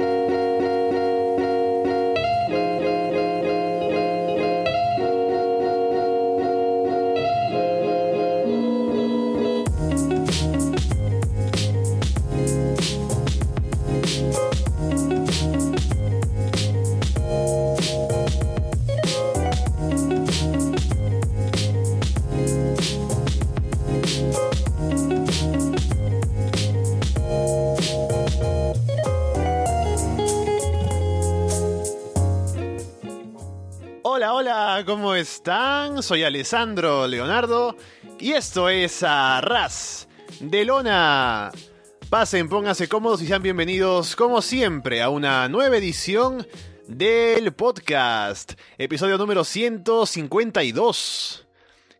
¿cómo están? Soy Alessandro Leonardo y esto es Arras de Lona. Pasen, pónganse cómodos y sean bienvenidos, como siempre, a una nueva edición del podcast, episodio número 152.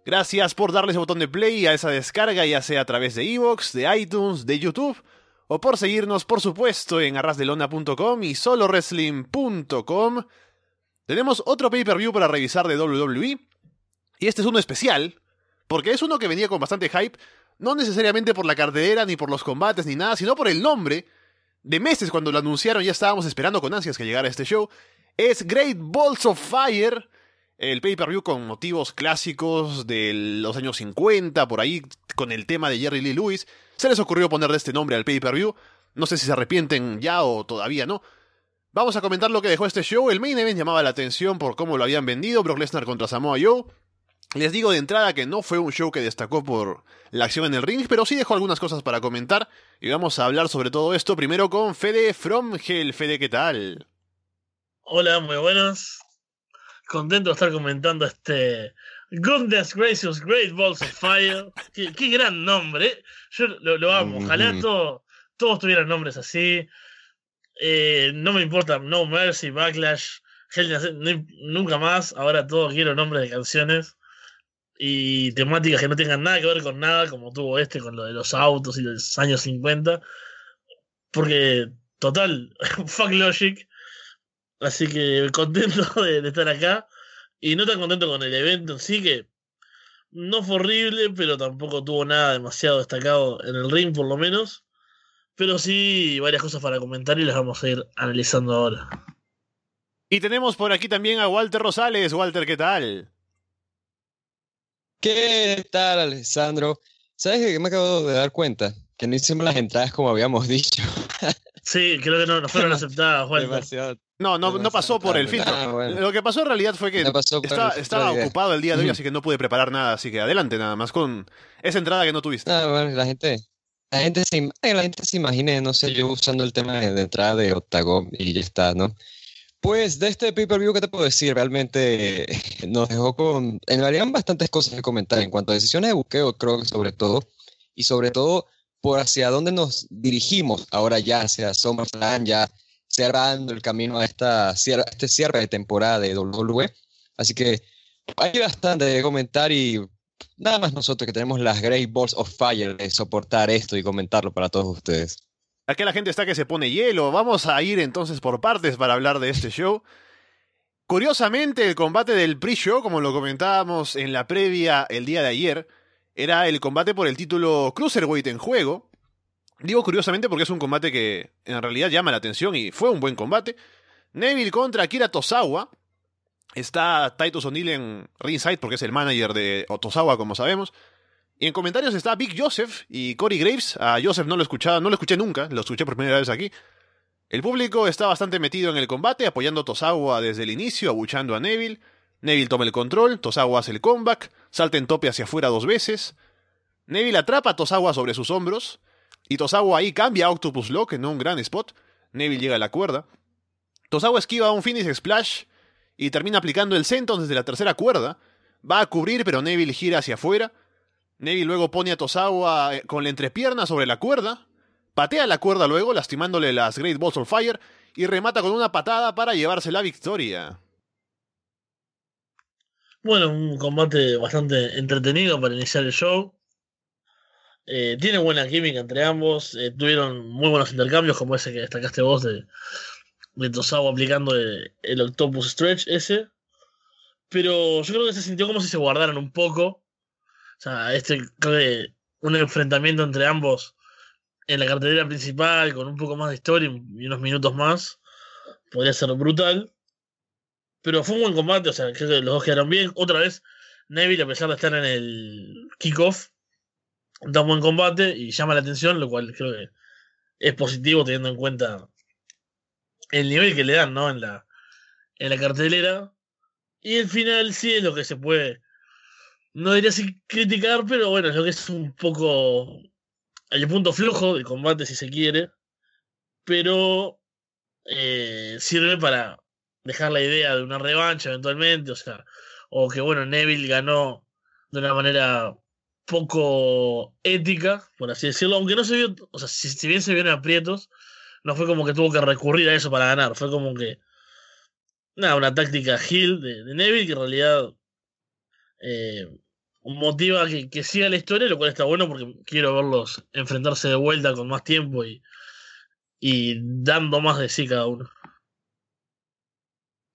Gracias por darle ese botón de play a esa descarga, ya sea a través de Evox, de iTunes, de YouTube, o por seguirnos, por supuesto, en arrasdelona.com y solowrestling.com. Tenemos otro pay-per-view para revisar de WWE. Y este es uno especial, porque es uno que venía con bastante hype, no necesariamente por la cartelera, ni por los combates, ni nada, sino por el nombre. De meses cuando lo anunciaron ya estábamos esperando con ansias que llegara este show. Es Great Balls of Fire, el pay-per-view con motivos clásicos de los años 50, por ahí, con el tema de Jerry Lee Lewis. Se les ocurrió ponerle este nombre al pay-per-view. No sé si se arrepienten ya o todavía no. Vamos a comentar lo que dejó este show. El main event llamaba la atención por cómo lo habían vendido. Brock Lesnar contra Samoa Joe. Les digo de entrada que no fue un show que destacó por la acción en el ring, pero sí dejó algunas cosas para comentar. Y vamos a hablar sobre todo esto primero con Fede from Hell. Fede, ¿qué tal? Hola, muy buenos. Contento de estar comentando este Goodness Gracious Great Balls of Fire. qué, gran nombre. Yo lo, amo. Ojalá todos tuvieran nombres así. Eh, no me importa No Mercy, Backlash, nunca más. Ahora todo quiero nombres de canciones y temáticas que no tengan nada que ver con nada, como tuvo este con lo de los autos y los años 50. Porque, total, fuck Logic. Así que contento de, estar acá. Y no tan contento con el evento en sí, que no fue horrible, pero tampoco tuvo nada demasiado destacado en el ring, por lo menos. Pero sí, varias cosas para comentar y las vamos a ir analizando ahora. Y tenemos por aquí también a Walter Rosales. Walter, ¿qué tal? ¿Qué tal, Alessandro? ¿Sabes qué me acabo de dar cuenta? Que no hicimos las entradas como habíamos dicho. sí, creo que no, fueron aceptadas, Walter. no, no, no pasó por el filtro. Ah, Lo que pasó en realidad fue que estaba ocupado el día de hoy, así que no pude preparar nada. Así que adelante nada más con esa entrada que no tuviste. Ah, bueno, la gente, la gente se, la gente se imagine, no sé, yo usando el tema de, entrada de Octagon y ya está, ¿no? Pues de este pay-per-view, ¿qué te puedo decir? Realmente nos dejó con, en realidad, bastantes cosas que comentar en cuanto a decisiones de buqueo, creo que sobre todo, y sobre todo por hacia dónde nos dirigimos ahora ya, hacia SummerSlam, ya cerrando el camino a esta, este cierre de temporada de WWE. Así que hay bastante de comentar y nada más nosotros que tenemos las Great Balls of Fire de soportar esto y comentarlo para todos ustedes. Aquí la gente está que se pone hielo. Vamos a ir entonces por partes para hablar de este show. Curiosamente, el combate del pre-show, como lo comentábamos en la previa el día de ayer, era el combate por el título Cruiserweight en juego. Digo curiosamente porque es un combate que en realidad llama la atención y fue un buen combate. Neville contra Akira Tosawa, Está Titus O'Neill en ringside porque es el manager de Otosawa, como sabemos. Y en comentarios está Big Joseph y Corey Graves. A Joseph no lo escuchaba, no lo escuché nunca, lo escuché por primera vez aquí. El público está bastante metido en el combate, apoyando a desde el inicio, abuchando a Neville. Neville toma el control, Tosawa hace el comeback, salta en tope hacia afuera dos veces. Neville atrapa a Tosawa sobre sus hombros, y Tosawa ahí cambia a Octopus Lock en un gran spot. Neville llega a la cuerda. Tosawa esquiva un finish splash y termina aplicando el senton desde la tercera cuerda. Va a cubrir, pero Neville gira hacia afuera. Neville luego pone a Tosawa eh, con la entrepierna sobre la cuerda. Patea la cuerda luego, lastimándole las Great Balls of Fire. Y remata con una patada para llevarse la victoria. Bueno, un combate bastante entretenido para iniciar el show. Eh, tiene buena química entre ambos. Eh, tuvieron muy buenos intercambios, como ese que destacaste vos de, de Tosawa aplicando el, Octopus Stretch ese. Pero yo creo que se sintió como si se guardaran un poco. O sea, este creo que un enfrentamiento entre ambos en la cartelera principal con un poco más de historia y unos minutos más, podría ser brutal. Pero fue un buen combate, o sea, creo que los dos quedaron bien. Otra vez, Neville, a pesar de estar en el kickoff, da un buen combate y llama la atención, lo cual creo que es positivo teniendo en cuenta el nivel que le dan, ¿no? En la, en la cartelera. Y el final sí es lo que se puede, no diría así criticar, pero bueno, es lo que es un poco el punto flojo del combate si se quiere. Pero eh, sirve para dejar la idea de una revancha eventualmente, o sea, o que bueno, Neville ganó de una manera poco ética, por así decirlo, aunque no se vio, o sea, si, bien se vieron aprietos, no fue como que tuvo que recurrir a eso para ganar, fue como que, nada, una táctica heel de, Neville que en realidad eh, motiva que, que, siga la historia, lo cual está bueno porque quiero verlos enfrentarse de vuelta con más tiempo y, y dando más de sí cada uno.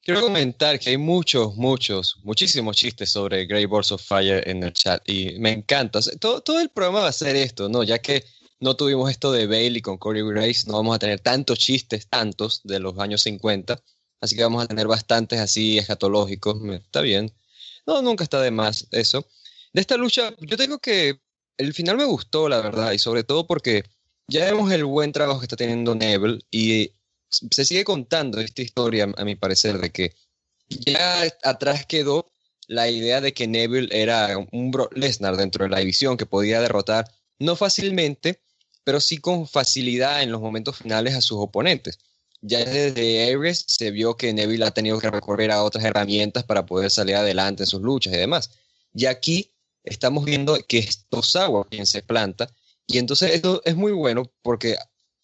Quiero comentar que hay muchos, muchos, muchísimos chistes sobre Grey Balls of Fire en el chat y me encanta. todo, todo el programa va a ser esto, ¿no? Ya que no tuvimos esto de Bailey con Corey Grace, no vamos a tener tantos chistes, tantos de los años 50, así que vamos a tener bastantes así escatológicos. Está bien. No, nunca está de más eso. De esta lucha, yo tengo que. El final me gustó, la verdad, y sobre todo porque ya vemos el buen trabajo que está teniendo Neville y se sigue contando esta historia, a mi parecer, de que ya atrás quedó la idea de que Neville era un Brock Lesnar dentro de la división que podía derrotar no fácilmente, pero sí con facilidad en los momentos finales a sus oponentes. Ya desde Ares se vio que Neville ha tenido que recorrer a otras herramientas para poder salir adelante en sus luchas y demás. Y aquí estamos viendo que es Tosawa quien se planta, y entonces esto es muy bueno porque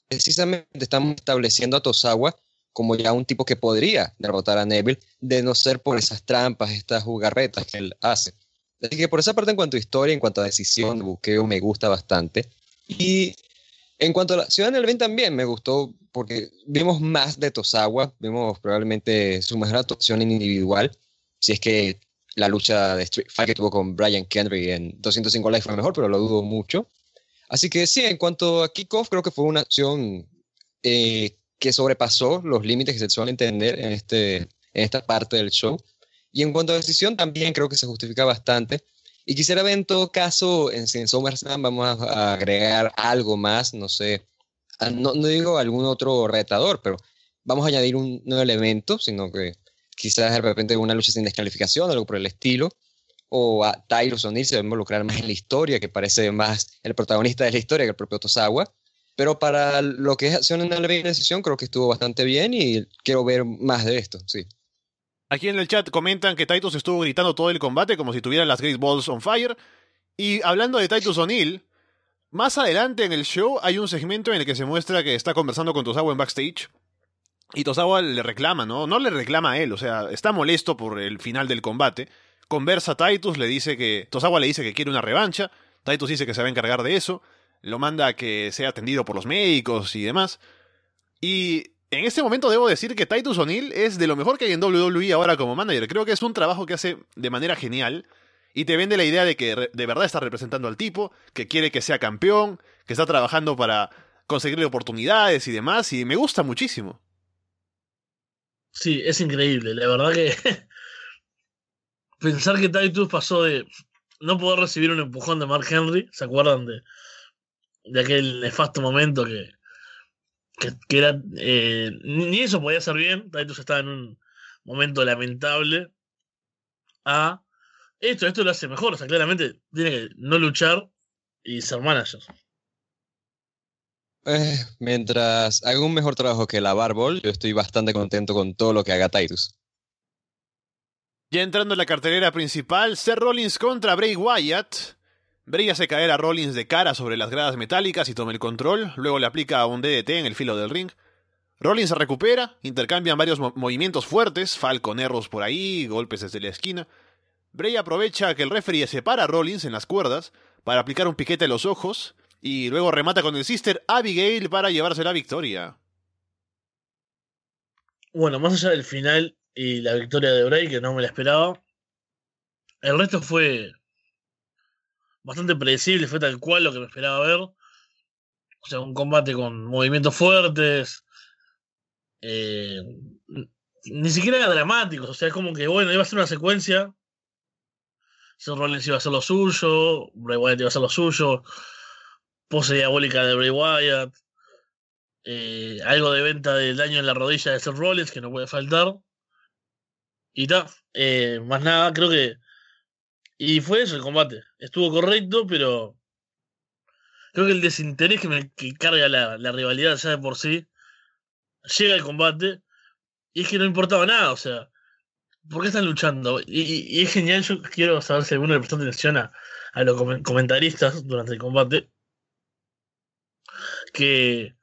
precisamente estamos estableciendo a Tosawa como ya un tipo que podría derrotar a Neville, de no ser por esas trampas, estas jugarretas que él hace. Así que por esa parte, en cuanto a historia, en cuanto a decisión de buqueo, me gusta bastante. Y en cuanto a la ciudad del evento también me gustó porque vimos más de Tosawa, vimos probablemente su mejor actuación individual, si es que la lucha de Street Fighter que tuvo con Brian Kendrick en 205 Live fue mejor, pero lo dudo mucho. Así que sí, en cuanto a kickoff, creo que fue una acción eh, que sobrepasó los límites que se suelen entender en, este, en esta parte del show. Y en cuanto a decisión, también creo que se justifica bastante. Y quisiera ver en todo caso, en, en SummerSlam vamos a, agregar algo más, no sé, no, no, digo algún otro retador, pero vamos a añadir un nuevo elemento, sino que quizás de repente una lucha sin descalificación, algo por el estilo o a Tyrus O'Neill se va a involucrar más en la historia, que parece más el protagonista de la historia que el propio Tosawa. Pero para lo que es acción en la decisión, creo que estuvo bastante bien y quiero ver más de esto, sí. Aquí en el chat comentan que Titus estuvo gritando todo el combate como si tuviera las Great Balls on Fire. Y hablando de Titus O'Neill, más adelante en el show hay un segmento en el que se muestra que está conversando con Tosawa en backstage. Y Tosawa le reclama, ¿no? No le reclama a él, o sea, está molesto por el final del combate conversa a Titus, le dice que. Tosawa le dice que quiere una revancha. Titus dice que se va a encargar de eso. Lo manda a que sea atendido por los médicos y demás. Y en este momento debo decir que Titus O'Neill es de lo mejor que hay en WWE ahora como manager. Creo que es un trabajo que hace de manera genial. Y te vende la idea de que de verdad está representando al tipo, que quiere que sea campeón, que está trabajando para conseguirle oportunidades y demás. Y me gusta muchísimo. Sí, es increíble. La verdad que pensar que Titus pasó de no poder recibir un empujón de Mark Henry, ¿se acuerdan de, de aquel nefasto momento que, que, era... Eh, ni eso podía ser bien, Titus estaba en un momento lamentable, a esto, esto lo hace mejor, o sea, claramente tiene que no luchar y ser manager. Eh, mientras haga un mejor trabajo que la Barbol, yo estoy bastante contento con todo lo que haga Titus. Ya entrando en la cartelera principal, Seth Rollins contra Bray Wyatt. Bray hace caer a Rollins de cara sobre las gradas metálicas y toma el control, luego le aplica un DDT en el filo del ring. Rollins se recupera, intercambian varios movimientos fuertes, Falcon Erros por ahí, golpes desde la esquina. Bray aprovecha que el referee separa a Rollins en las cuerdas para aplicar un piquete a los ojos y luego remata con el Sister Abigail para llevarse la victoria. Bueno, más allá del final, y la victoria de Bray, que no me la esperaba. El resto fue bastante predecible, fue tal cual lo que me esperaba ver. O sea, un combate con movimientos fuertes. Eh, ni siquiera era dramático. O sea, es como que, bueno, iba a ser una secuencia. Seth Rollins iba a hacer lo suyo. Bray Wyatt iba a hacer lo suyo. Pose diabólica de Bray Wyatt. Eh, algo de venta del daño en la rodilla de Seth Rollins, que no puede faltar. Y tal. Eh, más nada, creo que. Y fue eso el combate. Estuvo correcto, pero. Creo que el desinterés que me que carga la, la rivalidad ya de por sí. Llega el combate. Y es que no importaba nada, o sea. ¿Por qué están luchando? Y, y es genial, yo quiero saber si alguno le prestó atención a, a los comentaristas durante el combate. Que.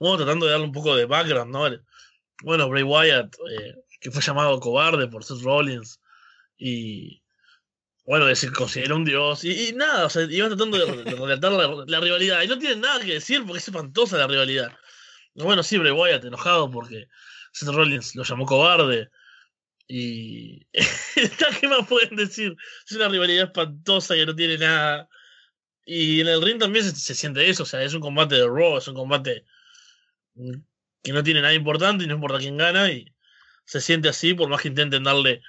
Bueno, tratando de darle un poco de background, ¿no? Bueno, Bray Wyatt. Eh, que fue llamado cobarde por Seth Rollins y bueno, se considera un dios y, nada, o sea, iban tratando de, relatar la, rivalidad y no tienen nada que decir porque es espantosa la rivalidad. Bueno, sí, Bray Wyatt enojado porque Seth Rollins lo llamó cobarde y ¿qué más pueden decir? Es una rivalidad espantosa que no tiene nada. Y en el ring también se, se siente eso, o sea, es un combate de Raw, es un combate que no tiene nada importante y no importa quién gana y se siente así, por más que intenten darle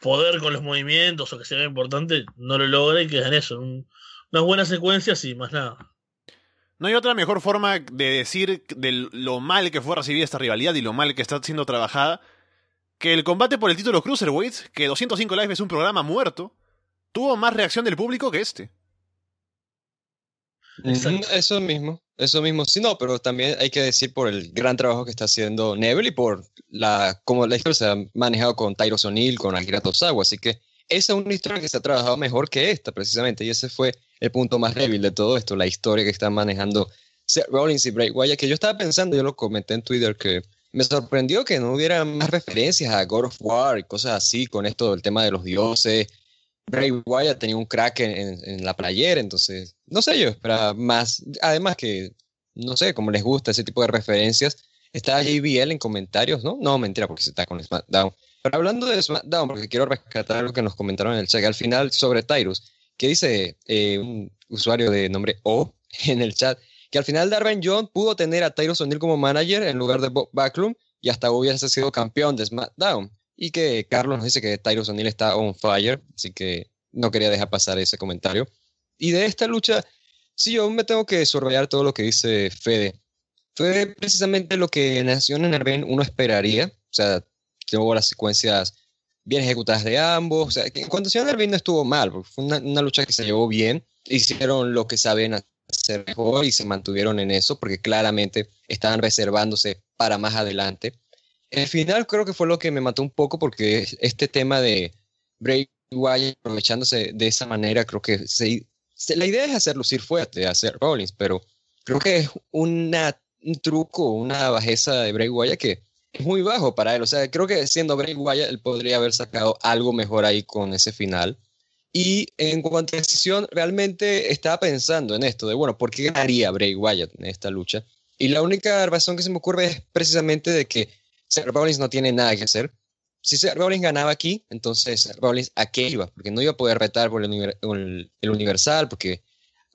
poder con los movimientos o que sea importante, no lo logra y queda en eso, unas buenas secuencias y más nada. No hay otra mejor forma de decir de lo mal que fue recibida esta rivalidad y lo mal que está siendo trabajada que el combate por el título Cruiserweight, que 205 Live es un programa muerto, tuvo más reacción del público que este. Eso mismo, eso mismo. Sí, no, pero también hay que decir por el gran trabajo que está haciendo Neville y por la cómo la historia se ha manejado con Tyros O'Neill, con Akira Tosawa. Así que esa es una historia que se ha trabajado mejor que esta, precisamente. Y ese fue el punto más débil de todo esto, la historia que están manejando Seth Rollins y Bray Wyatt, que yo estaba pensando, yo lo comenté en Twitter, que me sorprendió que no hubiera más referencias a God of War y cosas así con esto del tema de los dioses Bray Wyatt tenía un crack en, la playera, entonces, no sé yo, esperaba más. Además que, no sé, como les gusta ese tipo de referencias. Está JBL en comentarios, ¿no? No, mentira, porque se está con SmackDown. Pero hablando de SmackDown, porque quiero rescatar lo que nos comentaron en el chat al final sobre Tyrus, que dice eh, un usuario de nombre O en el chat, que al final Darwin John pudo tener a Tyrus O'Neill como manager en lugar de Bob Backlund y hasta hubiese sido campeón de SmackDown. Y que Carlos nos dice que Tyros O'Neill está on fire, así que no quería dejar pasar ese comentario. Y de esta lucha, sí, yo me tengo que subrayar todo lo que dice Fede. Fue precisamente lo que en Nación en Arben uno esperaría. O sea, tuvo las secuencias bien ejecutadas de ambos. O sea, que en cuanto a Arben no estuvo mal, porque fue una, una, lucha que se llevó bien. Hicieron lo que saben hacer mejor y se mantuvieron en eso, porque claramente estaban reservándose para más adelante. El final creo que fue lo que me mató un poco porque este tema de Bray Wyatt aprovechándose de esa manera, creo que la idea es hacer lucir fuerte, hacer Rollins, pero creo que es una, un truco, una bajeza de Bray Wyatt que es muy bajo para él. O sea, creo que siendo Bray Wyatt, él podría haber sacado algo mejor ahí con ese final. Y en cuanto a decisión, realmente estaba pensando en esto, de bueno, ¿por qué ganaría Bray Wyatt en esta lucha? Y la única razón que se me ocurre es precisamente de que Seth Rollins no tiene nada que hacer. Si Seth Rollins ganaba aquí, entonces Seth Rollins a qué iba, porque no iba a poder retar por el, Universal, porque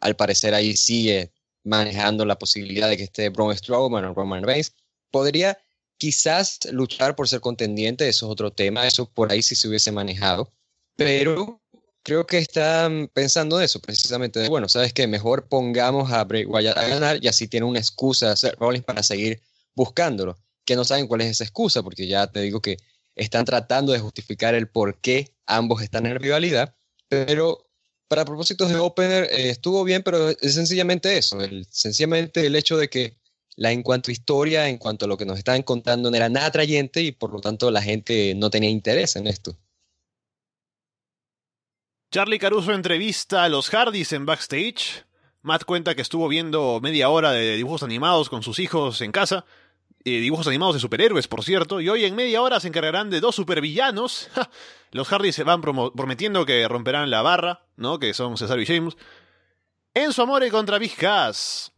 al parecer ahí sigue manejando la posibilidad de que esté Braun Strowman o Roman Reigns. Podría quizás luchar por ser contendiente, eso es otro tema, eso por ahí sí se hubiese manejado, pero creo que están pensando en eso, precisamente, bueno, ¿sabes qué? Mejor pongamos a Bray Wyatt a ganar y así tiene una excusa Rollins para seguir buscándolo que no saben cuál es esa excusa, porque ya te digo que están tratando de justificar el por qué ambos están en rivalidad, pero para propósitos de Opener eh, estuvo bien, pero es sencillamente eso, el, sencillamente el hecho de que la en cuanto historia, en cuanto a lo que nos estaban contando, no era nada atrayente y por lo tanto la gente no tenía interés en esto. Charlie Caruso entrevista a los Hardys en backstage. Matt cuenta que estuvo viendo media hora de dibujos animados con sus hijos en casa eh, dibujos animados de superhéroes, por cierto, y hoy en media hora se encargarán de dos supervillanos. Los Hardys se van prometiendo que romperán la barra, ¿no? Que son Cesario y James. Enzo Amore contra Big Cass.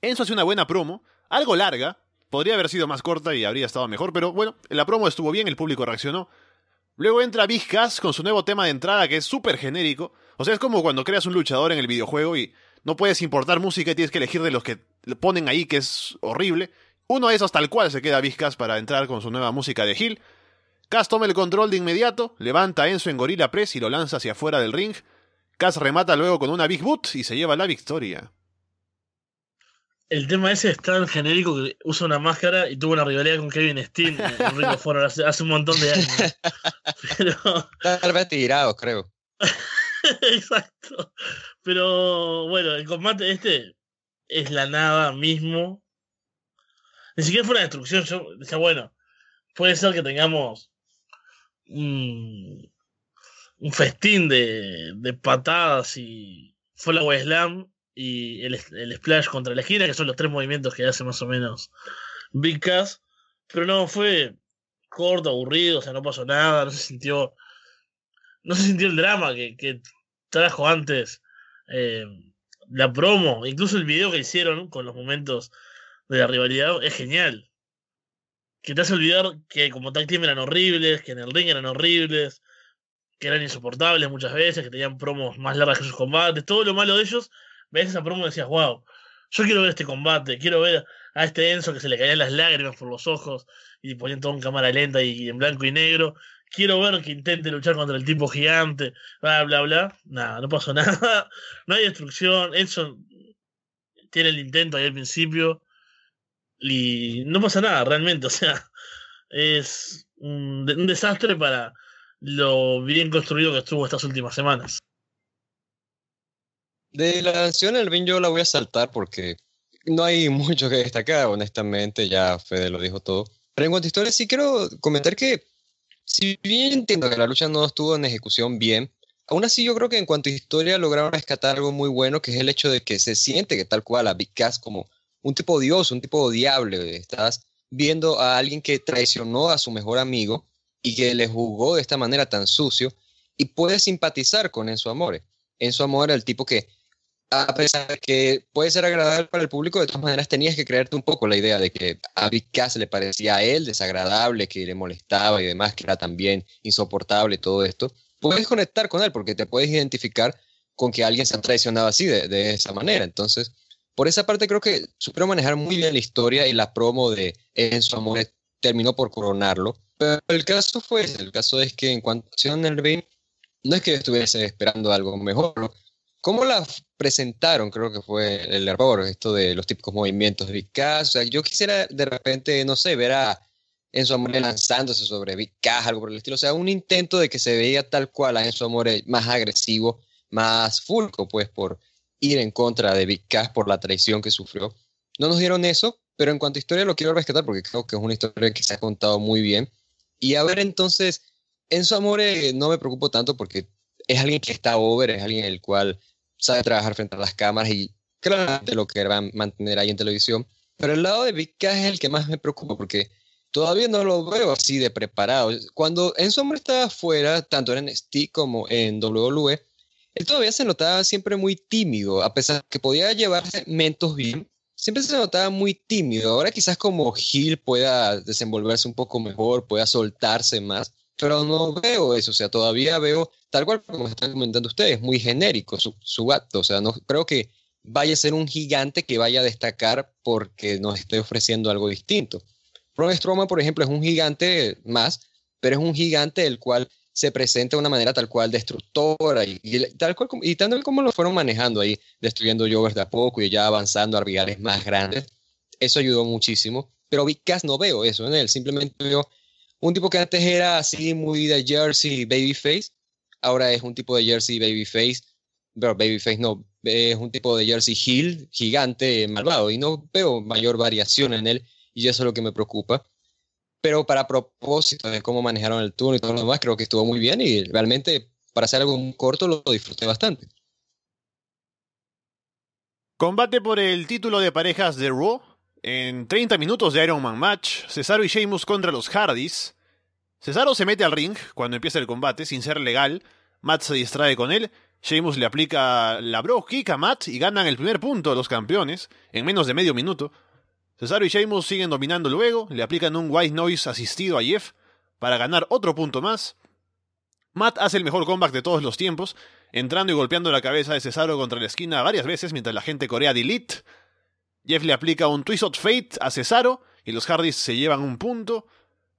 Enzo hace una buena promo, algo larga, podría haber sido más corta y habría estado mejor, pero bueno, la promo estuvo bien, el público reaccionó. Luego entra Big Cass con su nuevo tema de entrada que es súper genérico. O sea, es como cuando creas un luchador en el videojuego y no puedes importar música y tienes que elegir de los que ponen ahí que es horrible. Uno de esos tal cual se queda Vizcas para entrar con su nueva música de Hill. Cass toma el control de inmediato, levanta a Enzo en Gorilla Press y lo lanza hacia afuera del ring. Cass remata luego con una Big Boot y se lleva la victoria. El tema ese es tan genérico que usa una máscara y tuvo una rivalidad con Kevin Steen en Ring of Honor hace, hace un montón de años. Pero... Tal vez tirados, creo. Exacto. Pero bueno, el combate este es la nada mismo. Ni siquiera fue una destrucción. Yo decía, bueno, puede ser que tengamos un, festín de, patadas y follow slam y el, splash contra la esquina, que son los tres movimientos que hace más o menos Big Cass. Pero no, fue corto, aburrido, o sea, no pasó nada, no se sintió. No se sintió el drama que, que trajo antes eh, la promo, incluso el video que hicieron con los momentos de la rivalidad es genial. Que te hace olvidar que como tag team eran horribles, que en el ring eran horribles, que eran insoportables muchas veces, que tenían promos más largas que sus combates, todo lo malo de ellos ves esa promo y decías, wow, yo quiero ver este combate, quiero ver a este Enzo que se le caían las lágrimas por los ojos y ponían todo en cámara lenta y en blanco y negro. Quiero ver que intente luchar contra el tipo gigante, bla, bla, bla. Nada, no pasó nada. No hay destrucción. Enzo tiene el intento ahí al principio. Y no pasa nada, realmente. O sea, es un, desastre para lo bien construido que estuvo estas últimas semanas. De la canción El Bin yo la voy a saltar porque no hay mucho que destacar, honestamente, ya Fede lo dijo todo. Pero en cuanto a historia, sí quiero comentar que, si bien entiendo que la lucha no estuvo en ejecución bien, aún así yo creo que en cuanto a historia lograron rescatar algo muy bueno, que es el hecho de que se siente que tal cual a Big Cass como un tipo odioso, un tipo odiable. Estás viendo a alguien que traicionó a su mejor amigo y que le jugó de esta manera tan sucio y puedes simpatizar con Enzo Amore. Enzo Amore el tipo que a pesar de que puede ser agradable para el público, de todas maneras tenías que creerte un poco la idea de que a Big Cass le parecía a él desagradable, que le molestaba y demás, que era también insoportable todo esto. Puedes conectar con él porque te puedes identificar con que alguien se ha traicionado así, de, de esa manera. Entonces, por esa parte creo que supieron manejar muy bien la historia y la promo de Enzo Amore terminó por coronarlo. Pero el caso fue el caso es que en cuanto a el no es que estuviese esperando algo mejor, ¿Cómo la presentaron? Creo que fue el error, esto de los típicos movimientos de Big Cass. O sea, yo quisiera de repente, no sé, ver a Enzo Amore lanzándose sobre Big Cass, algo por el estilo. O sea, un intento de que se veía tal cual a Enzo Amore más agresivo, más fulco, pues, por ir en contra de Big Cass por la traición que sufrió. No nos dieron eso, pero en cuanto a historia lo quiero rescatar porque creo que es una historia que se ha contado muy bien. Y a ver, entonces, Enzo Amore no me preocupo tanto porque es alguien que está over, es alguien el cual sabe trabajar frente a las cámaras y claramente lo que va a mantener ahí en televisión. Pero el lado de Big Cass es el que más me preocupa porque todavía no lo veo así de preparado. Cuando Enzo Amor estaba fuera, tanto en NXT como en WWE, él todavía se notaba siempre muy tímido, a pesar de que podía llevar segmentos bien, siempre se notaba muy tímido. Ahora quizás como Gil pueda desenvolverse un poco mejor, pueda soltarse más, pero no veo eso, o sea, todavía veo, tal cual como están comentando ustedes, muy genérico su, su acto, o sea, no creo que vaya a ser un gigante que vaya a destacar porque nos esté ofreciendo algo distinto. Braun Strowman, por ejemplo, es un gigante más, pero es un gigante el cual se presenta de una manera tal cual destructora y, tal cual y tal como lo fueron manejando ahí, destruyendo Jovers de a poco y ya avanzando a rivales más grandes. Eso ayudó muchísimo, pero Big Cass no veo eso en él, simplemente veo un tipo que antes era así muy de Jersey Babyface, ahora es un tipo de Jersey Babyface, pero Babyface no, es un tipo de Jersey Hill, gigante, malvado, y no veo mayor variación en él, y eso es lo que me preocupa. Pero para propósito de cómo manejaron el turno y todo lo demás, creo que estuvo muy bien y realmente para hacer algo muy corto lo disfruté bastante. Combate por el título de parejas de Raw. En 30 minutos de Iron Man Match, Cesaro y Sheamus contra los Hardys. Cesaro se mete al ring cuando empieza el combate sin ser legal. Matt se distrae con él. Sheamus le aplica la bro kick a Matt y ganan el primer punto los campeones en menos de medio minuto. Cesaro y Sheamus siguen dominando luego, le aplican un white noise asistido a Jeff para ganar otro punto más. Matt hace el mejor comeback de todos los tiempos, entrando y golpeando la cabeza de Cesaro contra la esquina varias veces mientras la gente corea Delete. Jeff le aplica un Twist of Fate a Cesaro y los Hardys se llevan un punto.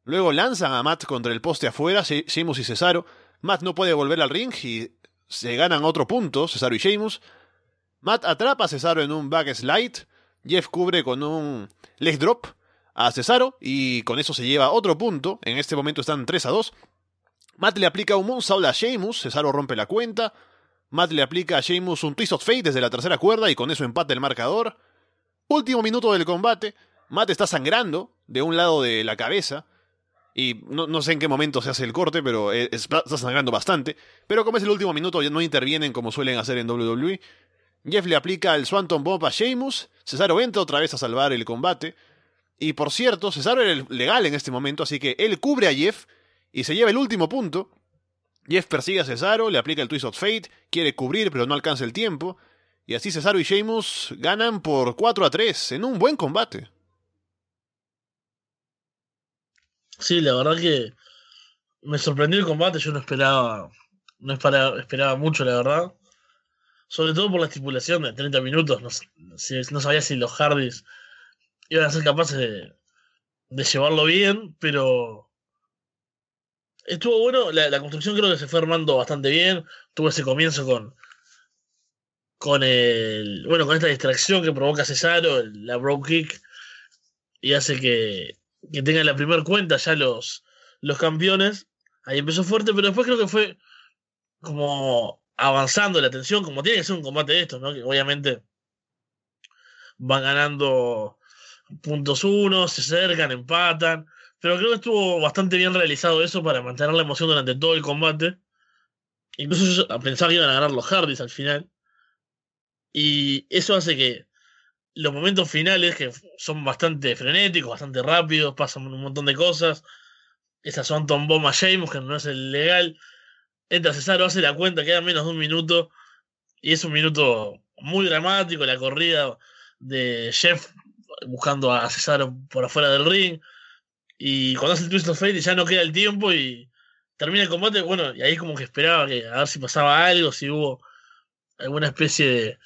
Luego lanzan a Matt contra el poste afuera, Sheamus y Cesaro. Matt no puede volver al ring y se ganan otro punto, Cesaro y Sheamus. Matt atrapa a Cesaro en un backslide. Jeff cubre con un leg drop a Cesaro y con eso se lleva otro punto. En este momento están 3 a 2. Matt le aplica un moonsault a Sheamus, Cesaro rompe la cuenta. Matt le aplica a Sheamus un twist of fate desde la tercera cuerda y con eso empate el marcador. Último minuto del combate. Matt está sangrando de un lado de la cabeza. Y no, sé en qué momento se hace el corte, pero está sangrando bastante. Pero como es el último minuto, ya no intervienen como suelen hacer en WWE. Jeff le aplica el Swanton Bomb a Sheamus. Cesaro entra otra vez a salvar el combate. Y por cierto, Cesaro era legal en este momento, así que él cubre a Jeff y se lleva el último punto. Jeff persigue a Cesaro, le aplica el Twist of Fate, quiere cubrir pero no alcanza el tiempo. Y así Cesaro y Sheamus ganan por 4 a 3 en un buen combate. Sí, la verdad que me sorprendió el combate, yo no esperaba, no esperaba mucho, la verdad. Sobre todo por la estipulación de 30 minutos, no, no sabía si los Hardys iban a ser capaces de, llevarlo bien, pero estuvo bueno, la, construcción creo que se fue armando bastante bien. Tuvo ese comienzo con. Con el. Bueno, con esta distracción que provoca Cesaro, la bro kick. Y hace que, que tengan la primera cuenta ya los, los campeones. Ahí empezó fuerte, pero después creo que fue como avanzando la tensión, como tiene que ser un combate de estos, ¿no? Que obviamente van ganando puntos uno, se acercan, empatan. Pero creo que estuvo bastante bien realizado eso para mantener la emoción durante todo el combate. Incluso yo pensaba que iban a ganar los Hardys al final. Y eso hace que los momentos finales, que son bastante frenéticos, bastante rápidos, pasan un montón de cosas. Esa Swanton Bomb a Sheamus, que no es el legal. Entra Cesaro, hace la cuenta, queda menos de un minuto. Y es un minuto muy dramático, la corrida de Jeff buscando a Cesaro por afuera del ring. Y cuando hace el Twist of Fate ya no queda el tiempo y termina el combate, bueno, y ahí como que esperaba que a ver si pasaba algo, si hubo alguna especie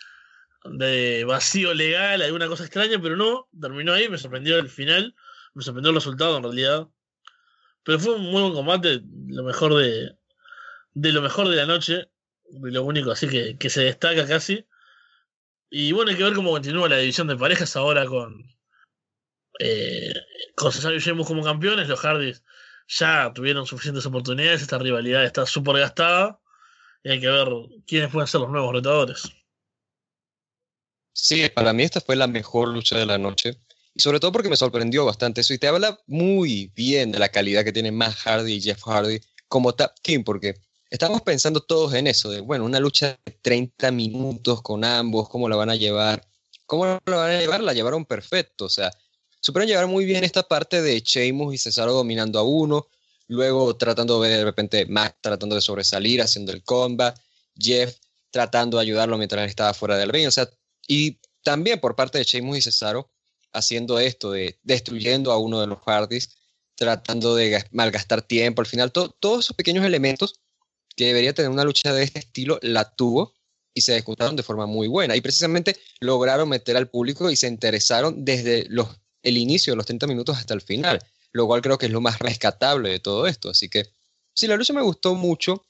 de, vacío legal, alguna cosa extraña, pero no, terminó ahí, me sorprendió el final, me sorprendió el resultado en realidad. Pero fue un muy buen combate, lo mejor de, de lo mejor de la noche, de lo único así que, que se destaca casi. Y bueno, hay que ver cómo continúa la división de parejas ahora con, eh, con Cesaro y Sheamus como campeones, los Hardys ya tuvieron suficientes oportunidades, esta rivalidad está súper gastada y hay que ver quiénes pueden ser los nuevos retadores. Sí, para mí esta fue la mejor lucha de la noche y sobre todo porque me sorprendió bastante eso y te habla muy bien de la calidad que tienen Matt Hardy y Jeff Hardy como tap team porque estamos pensando todos en eso, de bueno, una lucha de 30 minutos con ambos, cómo la van a llevar, cómo la van a llevar, la llevaron perfecto, o sea, supieron llevar muy bien esta parte de Sheamus y Cesaro dominando a uno, luego tratando de ver de repente Mac tratando de sobresalir, haciendo el combat, Jeff tratando de ayudarlo mientras estaba fuera del ring, o sea, y también por parte de Sheamus y Cesaro haciendo esto de destruyendo a uno de los Hardys, tratando de malgastar tiempo, al final todos esos pequeños elementos debería tener una lucha de este estilo la tuvo y se ejecutaron de forma muy buena y precisamente lograron meter al público y se interesaron desde los el inicio de los 30 minutos hasta el final, lo cual creo que es lo más rescatable de todo esto. Así que sí, la lucha me gustó mucho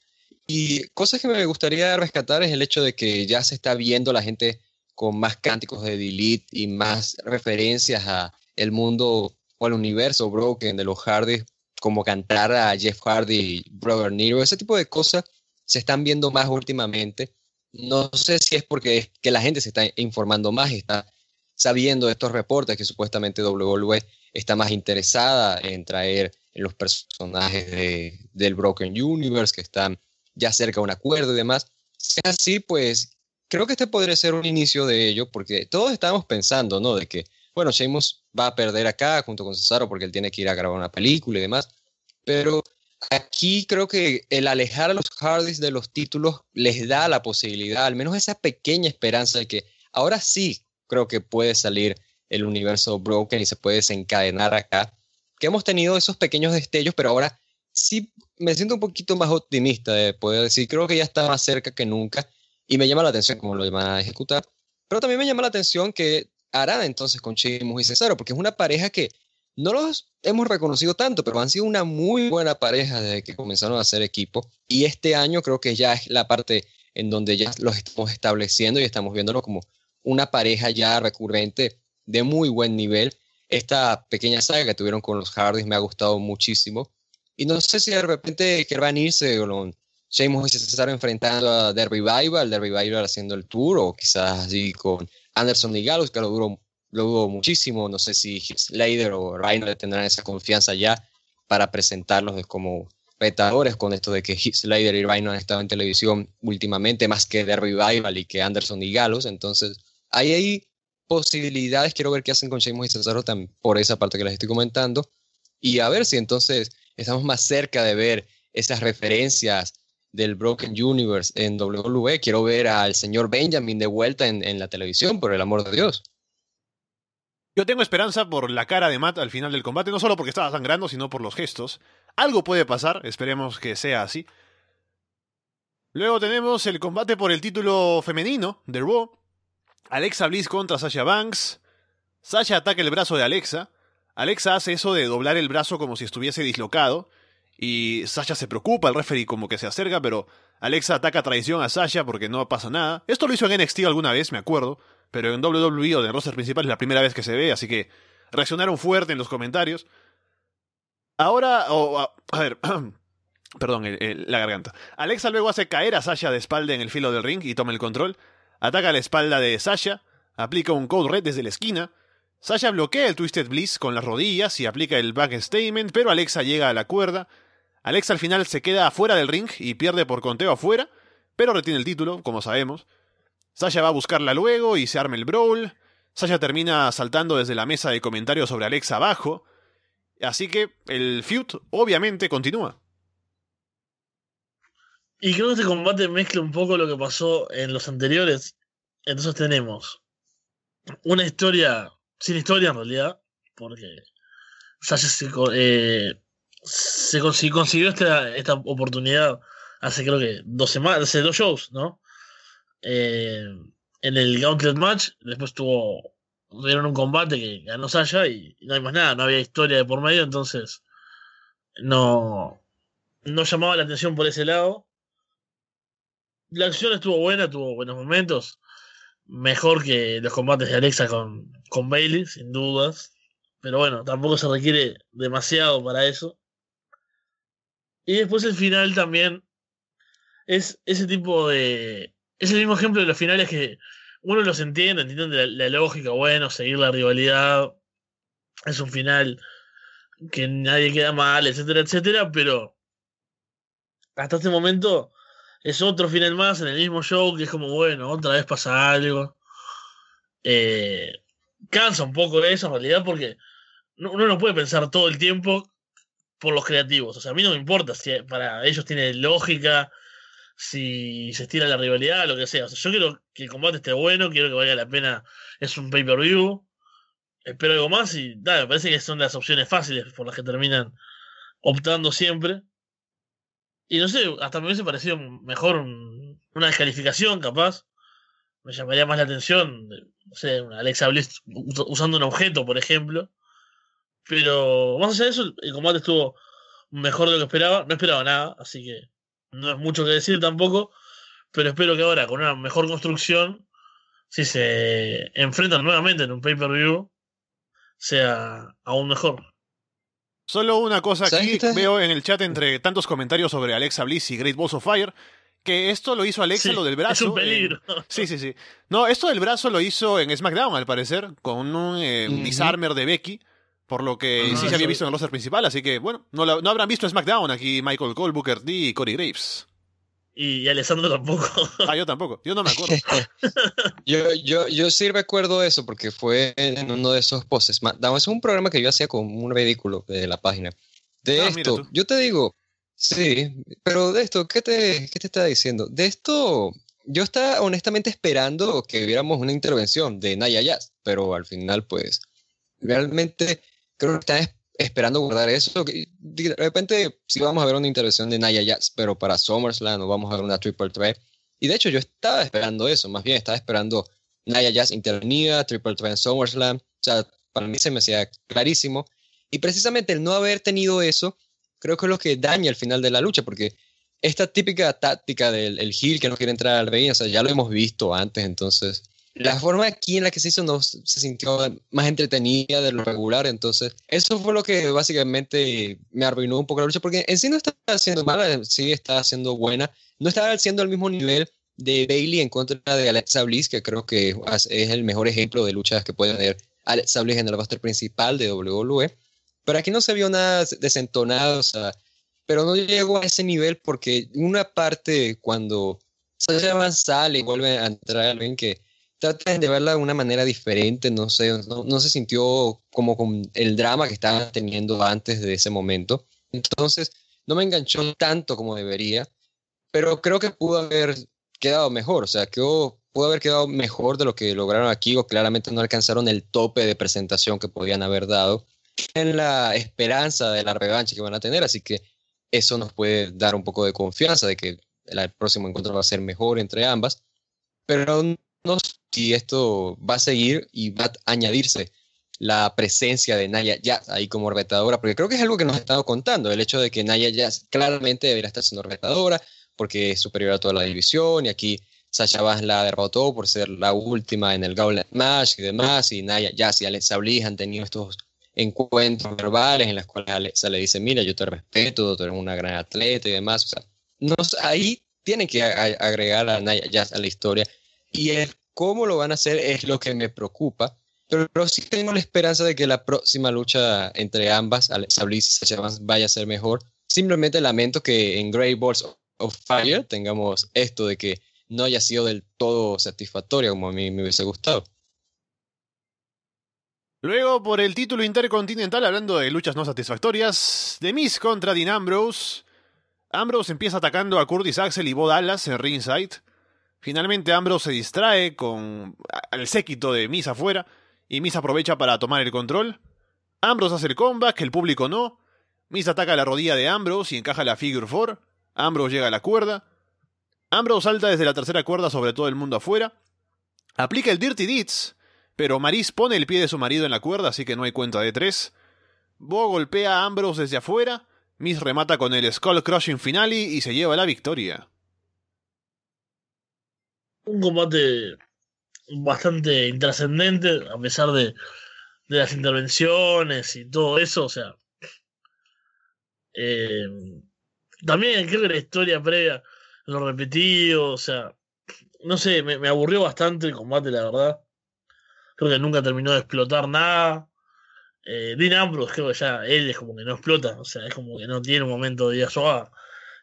y cosas que me gustaría rescatar es el hecho de que ya se está viendo la gente con más cánticos de Delete y más referencias a el mundo o al universo broken de los Hardy, como cantar a Jeff Hardy, Brother Nero, ese tipo de cosas se están viendo más últimamente. No sé si es porque que la gente se está informando más y está sabiendo de estos reportes que supuestamente WWE está más interesada en traer los personajes de, del Broken Universe, que están ya cerca de un acuerdo y demás. Si así, pues creo que este podría ser un inicio de ello, porque todos estábamos pensando, ¿no? De que, bueno, Sheamus va a perder acá junto con Cesaro porque él tiene que ir a grabar una película y demás, pero aquí creo que el alejar a los Hardys de los títulos les da la posibilidad, al menos esa pequeña esperanza de que ahora sí creo que puede salir el universo Broken y se puede desencadenar acá. Que hemos tenido esos pequeños destellos, pero ahora sí me siento un poquito más optimista de poder decir, creo que ya está más cerca que nunca y me llama la atención cómo lo van a ejecutar. Pero también me llama la atención que harán entonces con Sheamus y Cesaro, porque es una pareja que no los hemos reconocido tanto, pero han sido una muy buena pareja desde que comenzaron a hacer equipo. Y este año creo que ya es la parte en donde ya los estamos estableciendo y estamos viéndolo como una pareja ya recurrente de muy buen nivel. Esta pequeña saga que tuvieron con los Hardys me ha gustado muchísimo. Y no sé si de repente querrán irse con Sheamus y Cesaro enfrentando a The Revival, The Revival haciendo el tour, o quizás así con Anderson y Gallows, que lo duró lo dudo muchísimo. No sé si Slater o Rhino tendrán esa confianza ya para presentarlos como retadores con esto de que Slater y Rhino han estado en televisión últimamente más que The Revival y que Anderson y Gallows. Entonces, ahí hay posibilidades. Quiero ver qué hacen con Sheamus y Cesaro también por esa parte que les estoy comentando. Y a ver si entonces estamos más cerca de ver esas referencias del Broken Universe en WWE. Quiero ver al señor Benjamin de vuelta en, en la televisión, por el amor de Dios. Yo tengo esperanza por la cara de Matt al final del combate, no solo porque estaba sangrando, sino por los gestos. Algo puede pasar, esperemos que sea así. Luego tenemos el combate por el título femenino de Raw. Alexa Bliss contra Sasha Banks. Sasha ataca el brazo de Alexa. Alexa hace eso de doblar el brazo como si estuviese dislocado. Y Sasha se preocupa, el referee como que se acerca, pero Alexa ataca traición a Sasha porque no pasa nada. Esto lo hizo en NXT alguna vez, me acuerdo, pero en WWE o en roster principal es la primera vez que se ve, así que reaccionaron fuerte en los comentarios. Ahora, a, ver, perdón, la garganta. Alexa luego hace caer a Sasha de espalda en el filo del ring y toma el control. Ataca la espalda de Sasha, aplica un code red desde la esquina. Sasha bloquea el Twisted Bliss con las rodillas y aplica el back statement, pero Alexa llega a la cuerda. Alexa al final se queda afuera del ring y pierde por conteo afuera, pero retiene el título, como sabemos. Sasha va a buscarla luego y se arma el brawl. Sasha termina saltando desde la mesa de comentarios sobre Alexa abajo. Así que el feud obviamente continúa. Y creo que este combate mezcla un poco lo que pasó en los anteriores. Entonces tenemos una historia sin historia en realidad, porque Sasha se, eh, se consiguió, esta, esta, oportunidad hace creo que dos semanas, hace dos shows, ¿no? Eh, en el Gauntlet Match, después tuvo tuvieron un combate que ganó Sasha y, no hay más nada, no había historia de por medio, entonces no, no llamaba la atención por ese lado. La acción estuvo buena, tuvo buenos momentos, mejor que los combates de Alexa con, con Bailey, sin dudas, pero bueno, tampoco se requiere demasiado para eso. Y después el final también es ese tipo de... Es el mismo ejemplo de los finales que uno los entiende, entiende la, lógica, bueno, seguir la rivalidad, es un final que nadie queda mal, etcétera, etcétera, pero hasta este momento es otro final más en el mismo show que es como, bueno, otra vez pasa algo. Eh, cansa un poco eso en realidad porque uno no puede pensar todo el tiempo por los creativos. O sea, a mí no me importa si para ellos tiene lógica, si se estira la rivalidad, lo que sea. O sea, yo quiero que el combate esté bueno, quiero que valga la pena. Es un pay-per-view. Espero algo más y nada, me parece que son las opciones fáciles por las que terminan optando siempre. Y no sé, hasta me hubiese parecido mejor una descalificación, capaz. Me llamaría más la atención, no sé, Alexa Bliss usando un objeto, por ejemplo. Pero más allá de eso, el combate estuvo mejor de lo que esperaba. No esperaba nada, así que no es mucho que decir tampoco. Pero espero que ahora, con una mejor construcción, si se enfrentan nuevamente en un pay-per-view, sea aún mejor. Solo una cosa aquí veo en el chat entre tantos comentarios sobre Alexa Bliss y Great Balls of Fire. Que esto lo hizo Alexa, lo del brazo. Es un peligro. Sí, sí, sí. No, esto del brazo lo hizo en SmackDown, al parecer, con un eh, disarmer de Becky. Por lo que sí se había visto en el roster principal, así que bueno, no, no habrán visto SmackDown aquí Michael Cole, Booker T y Corey Graves. Y, Alessandro tampoco. Ah, yo tampoco, yo no me acuerdo. yo, yo, yo sí recuerdo eso porque fue en uno de esos poses. SmackDown es un programa que yo hacía con un vehículo de la página. De ah, esto, yo te digo, sí, pero de esto, ¿qué te, qué te estaba diciendo? De esto, yo estaba honestamente esperando que viéramos una intervención de Naya Jazz, pero al final, pues, realmente creo que están esperando guardar eso. de repente sí vamos a ver una intervención de Naya Jazz, pero para SummerSlam no vamos a ver una Triple Threat. Y de hecho yo estaba esperando eso, más bien estaba esperando Naya Jazz intervenida, Triple Threat en SummerSlam. O sea, para mí se me hacía clarísimo. Y precisamente el no haber tenido eso, creo que es lo que daña el final de la lucha, porque esta típica táctica del el heel que no quiere entrar al ring, o sea, ya lo hemos visto antes, entonces la forma aquí en la que se hizo no se sintió más entretenida de lo regular, entonces eso fue lo que básicamente me arruinó un poco la lucha, porque en sí no estaba haciendo mala, sí estaba haciendo buena, no estaba haciendo al mismo nivel de Bailey en contra de Alexa Bliss, que creo que es el mejor ejemplo de luchas que puede tener Alexa Bliss en el roster principal de WWE, pero aquí no se vio nada desentonado, o sea, pero no llegó a ese nivel porque una parte cuando Sasha sale y vuelve a entrar al ring que tratan de verla de una manera diferente, no sé, no, se sintió como con el drama que estaban teniendo antes de ese momento. Entonces, no me enganchó tanto como debería, pero creo que pudo haber quedado mejor, o sea, que pudo haber quedado mejor de lo que lograron aquí, o claramente no alcanzaron el tope de presentación que podían haber dado, en la esperanza de la revancha que van a tener, así que eso nos puede dar un poco de confianza de que el próximo encuentro va a ser mejor entre ambas, pero no si esto va a seguir y va a añadirse la presencia de Naya Jazz ahí como retadora, porque creo que es algo que nos ha estado contando, el hecho de que Naya Jazz claramente debería estar siendo retadora, porque es superior a toda la división, y aquí Sasha Vance la derrotó por ser la última en el Gauntlet Match y demás, y Naya Jazz y Alexa Bliss han tenido estos encuentros verbales en los cuales Alexa le dice, mira, yo te respeto, tú eres una gran atleta y demás, o sea, ahí tienen que agregar a Naya Jazz a la historia, y el cómo lo van a hacer es lo que me preocupa. Pero, sí tengo la esperanza de que la próxima lucha entre ambas, Alexa Bliss y Sasha Vance, vaya a ser mejor. Simplemente lamento que en Grey Balls of Fire tengamos esto de que no haya sido del todo satisfactoria como a mí me hubiese gustado. Luego, por el título intercontinental, hablando de luchas no satisfactorias, The Miz contra Dean Ambrose. Ambrose empieza atacando a Curtis Axel y Bo Dallas en ringside. Finalmente Ambrose se distrae con el séquito de Miss afuera y Miss aprovecha para tomar el control. Ambrose hace el comeback, el público no. Miss ataca la rodilla de Ambrose y encaja la figure 4. Ambrose llega a la cuerda. Ambrose salta desde la tercera cuerda sobre todo el mundo afuera. Aplica el Dirty Deeds, pero Maris pone el pie de su marido en la cuerda, así que no hay cuenta de tres. Bo golpea a Ambrose desde afuera. Miss remata con el Skull Crushing Finale y se lleva la victoria un combate bastante intrascendente, a pesar de, de, las intervenciones y todo eso, o sea. Eh, también creo que la historia previa, lo repetido, o sea, no sé, me, aburrió bastante el combate, la verdad. Creo que nunca terminó de explotar nada. Eh, Dean Ambrose, creo que ya él es como que no explota, o sea, es como que no tiene un momento de ah,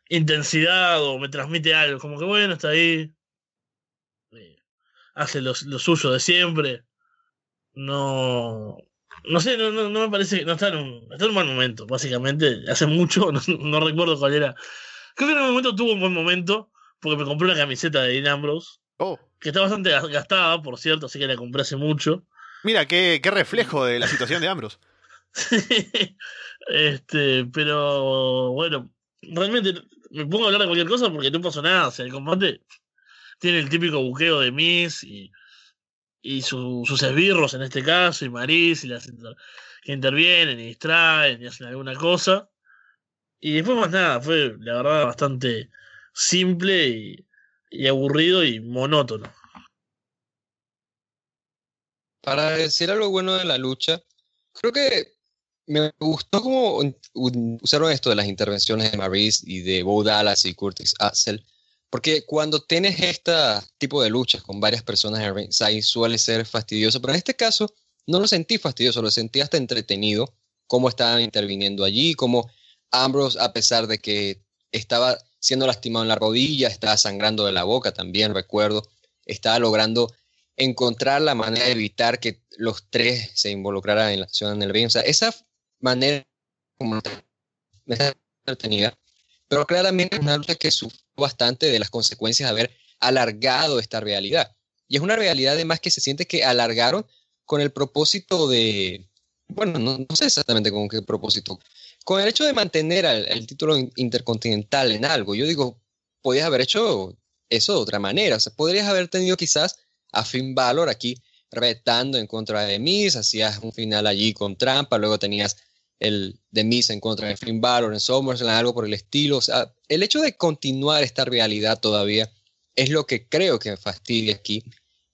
intensidad o me transmite algo, como que bueno, está ahí, hace lo, suyo de siempre. No. No sé, no, no, me parece. No está en, un, está en un mal momento, básicamente. Hace mucho, no, recuerdo cuál era. Creo que en un momento tuvo un buen momento, porque me compré una camiseta de Dean Ambrose. Oh. Que está bastante gastada, por cierto, así que la compré hace mucho. Mira, qué, qué reflejo de la situación de Ambrose. este, pero bueno, realmente me pongo a hablar de cualquier cosa porque no pasó nada. O sea, el combate tiene el típico buqueo de Miss y, y sus esbirros en este caso, y Maris, y las que intervienen y distraen y hacen alguna cosa. Y después más nada, fue la verdad bastante simple y, y aburrido y monótono. Para decir algo bueno de la lucha, creo que me gustó como usaron esto de las intervenciones de Maris y de Bo Dallas y Curtis Axel porque cuando tienes este tipo de luchas con varias personas en ringside suele ser fastidioso, pero en este caso no lo sentí fastidioso, lo sentí hasta entretenido, cómo estaban interviniendo allí, cómo Ambrose, a pesar de que estaba siendo lastimado en la rodilla, estaba sangrando de la boca también, recuerdo, estaba logrando encontrar la manera de evitar que los tres se involucraran en la acción en el ring. O sea, esa manera como entretenida, pero claramente es una lucha que sufrió bastante de las consecuencias de haber alargado esta realidad. Y es una realidad además que se siente que alargaron con el propósito de, bueno, no, sé exactamente con qué propósito, con el hecho de mantener el, título intercontinental en algo, yo digo, podías haber hecho eso de otra manera. O sea, podrías haber tenido quizás a Finn Balor aquí retando en contra de Miz, hacías un final allí con trampa, luego tenías el de Miz en contra de Finn Balor en SummerSlam, algo por el estilo. O sea, el hecho de continuar esta realidad todavía es lo que creo que fastidia aquí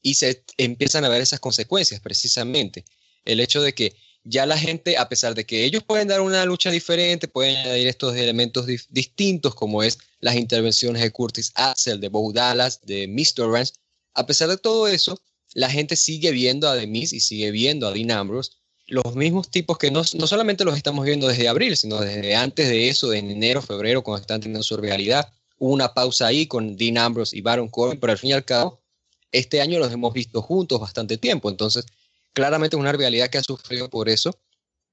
y se empiezan a ver esas consecuencias precisamente. El hecho de que ya la gente, a pesar de que ellos pueden dar una lucha diferente, pueden añadir estos elementos distintos como es las intervenciones de Curtis Axel, de Bo Dallas, de Mr. Rance, a pesar de todo eso, la gente sigue viendo a The y sigue viendo a Dean Ambrose, los mismos tipos que no, no solamente los estamos viendo desde abril, sino desde antes de eso, de enero, febrero, cuando están teniendo su realidad. Hubo una pausa ahí con Dean Ambrose y Baron Corbin, pero al fin y al cabo, este año los hemos visto juntos bastante tiempo. Entonces, claramente es una realidad que ha sufrido por eso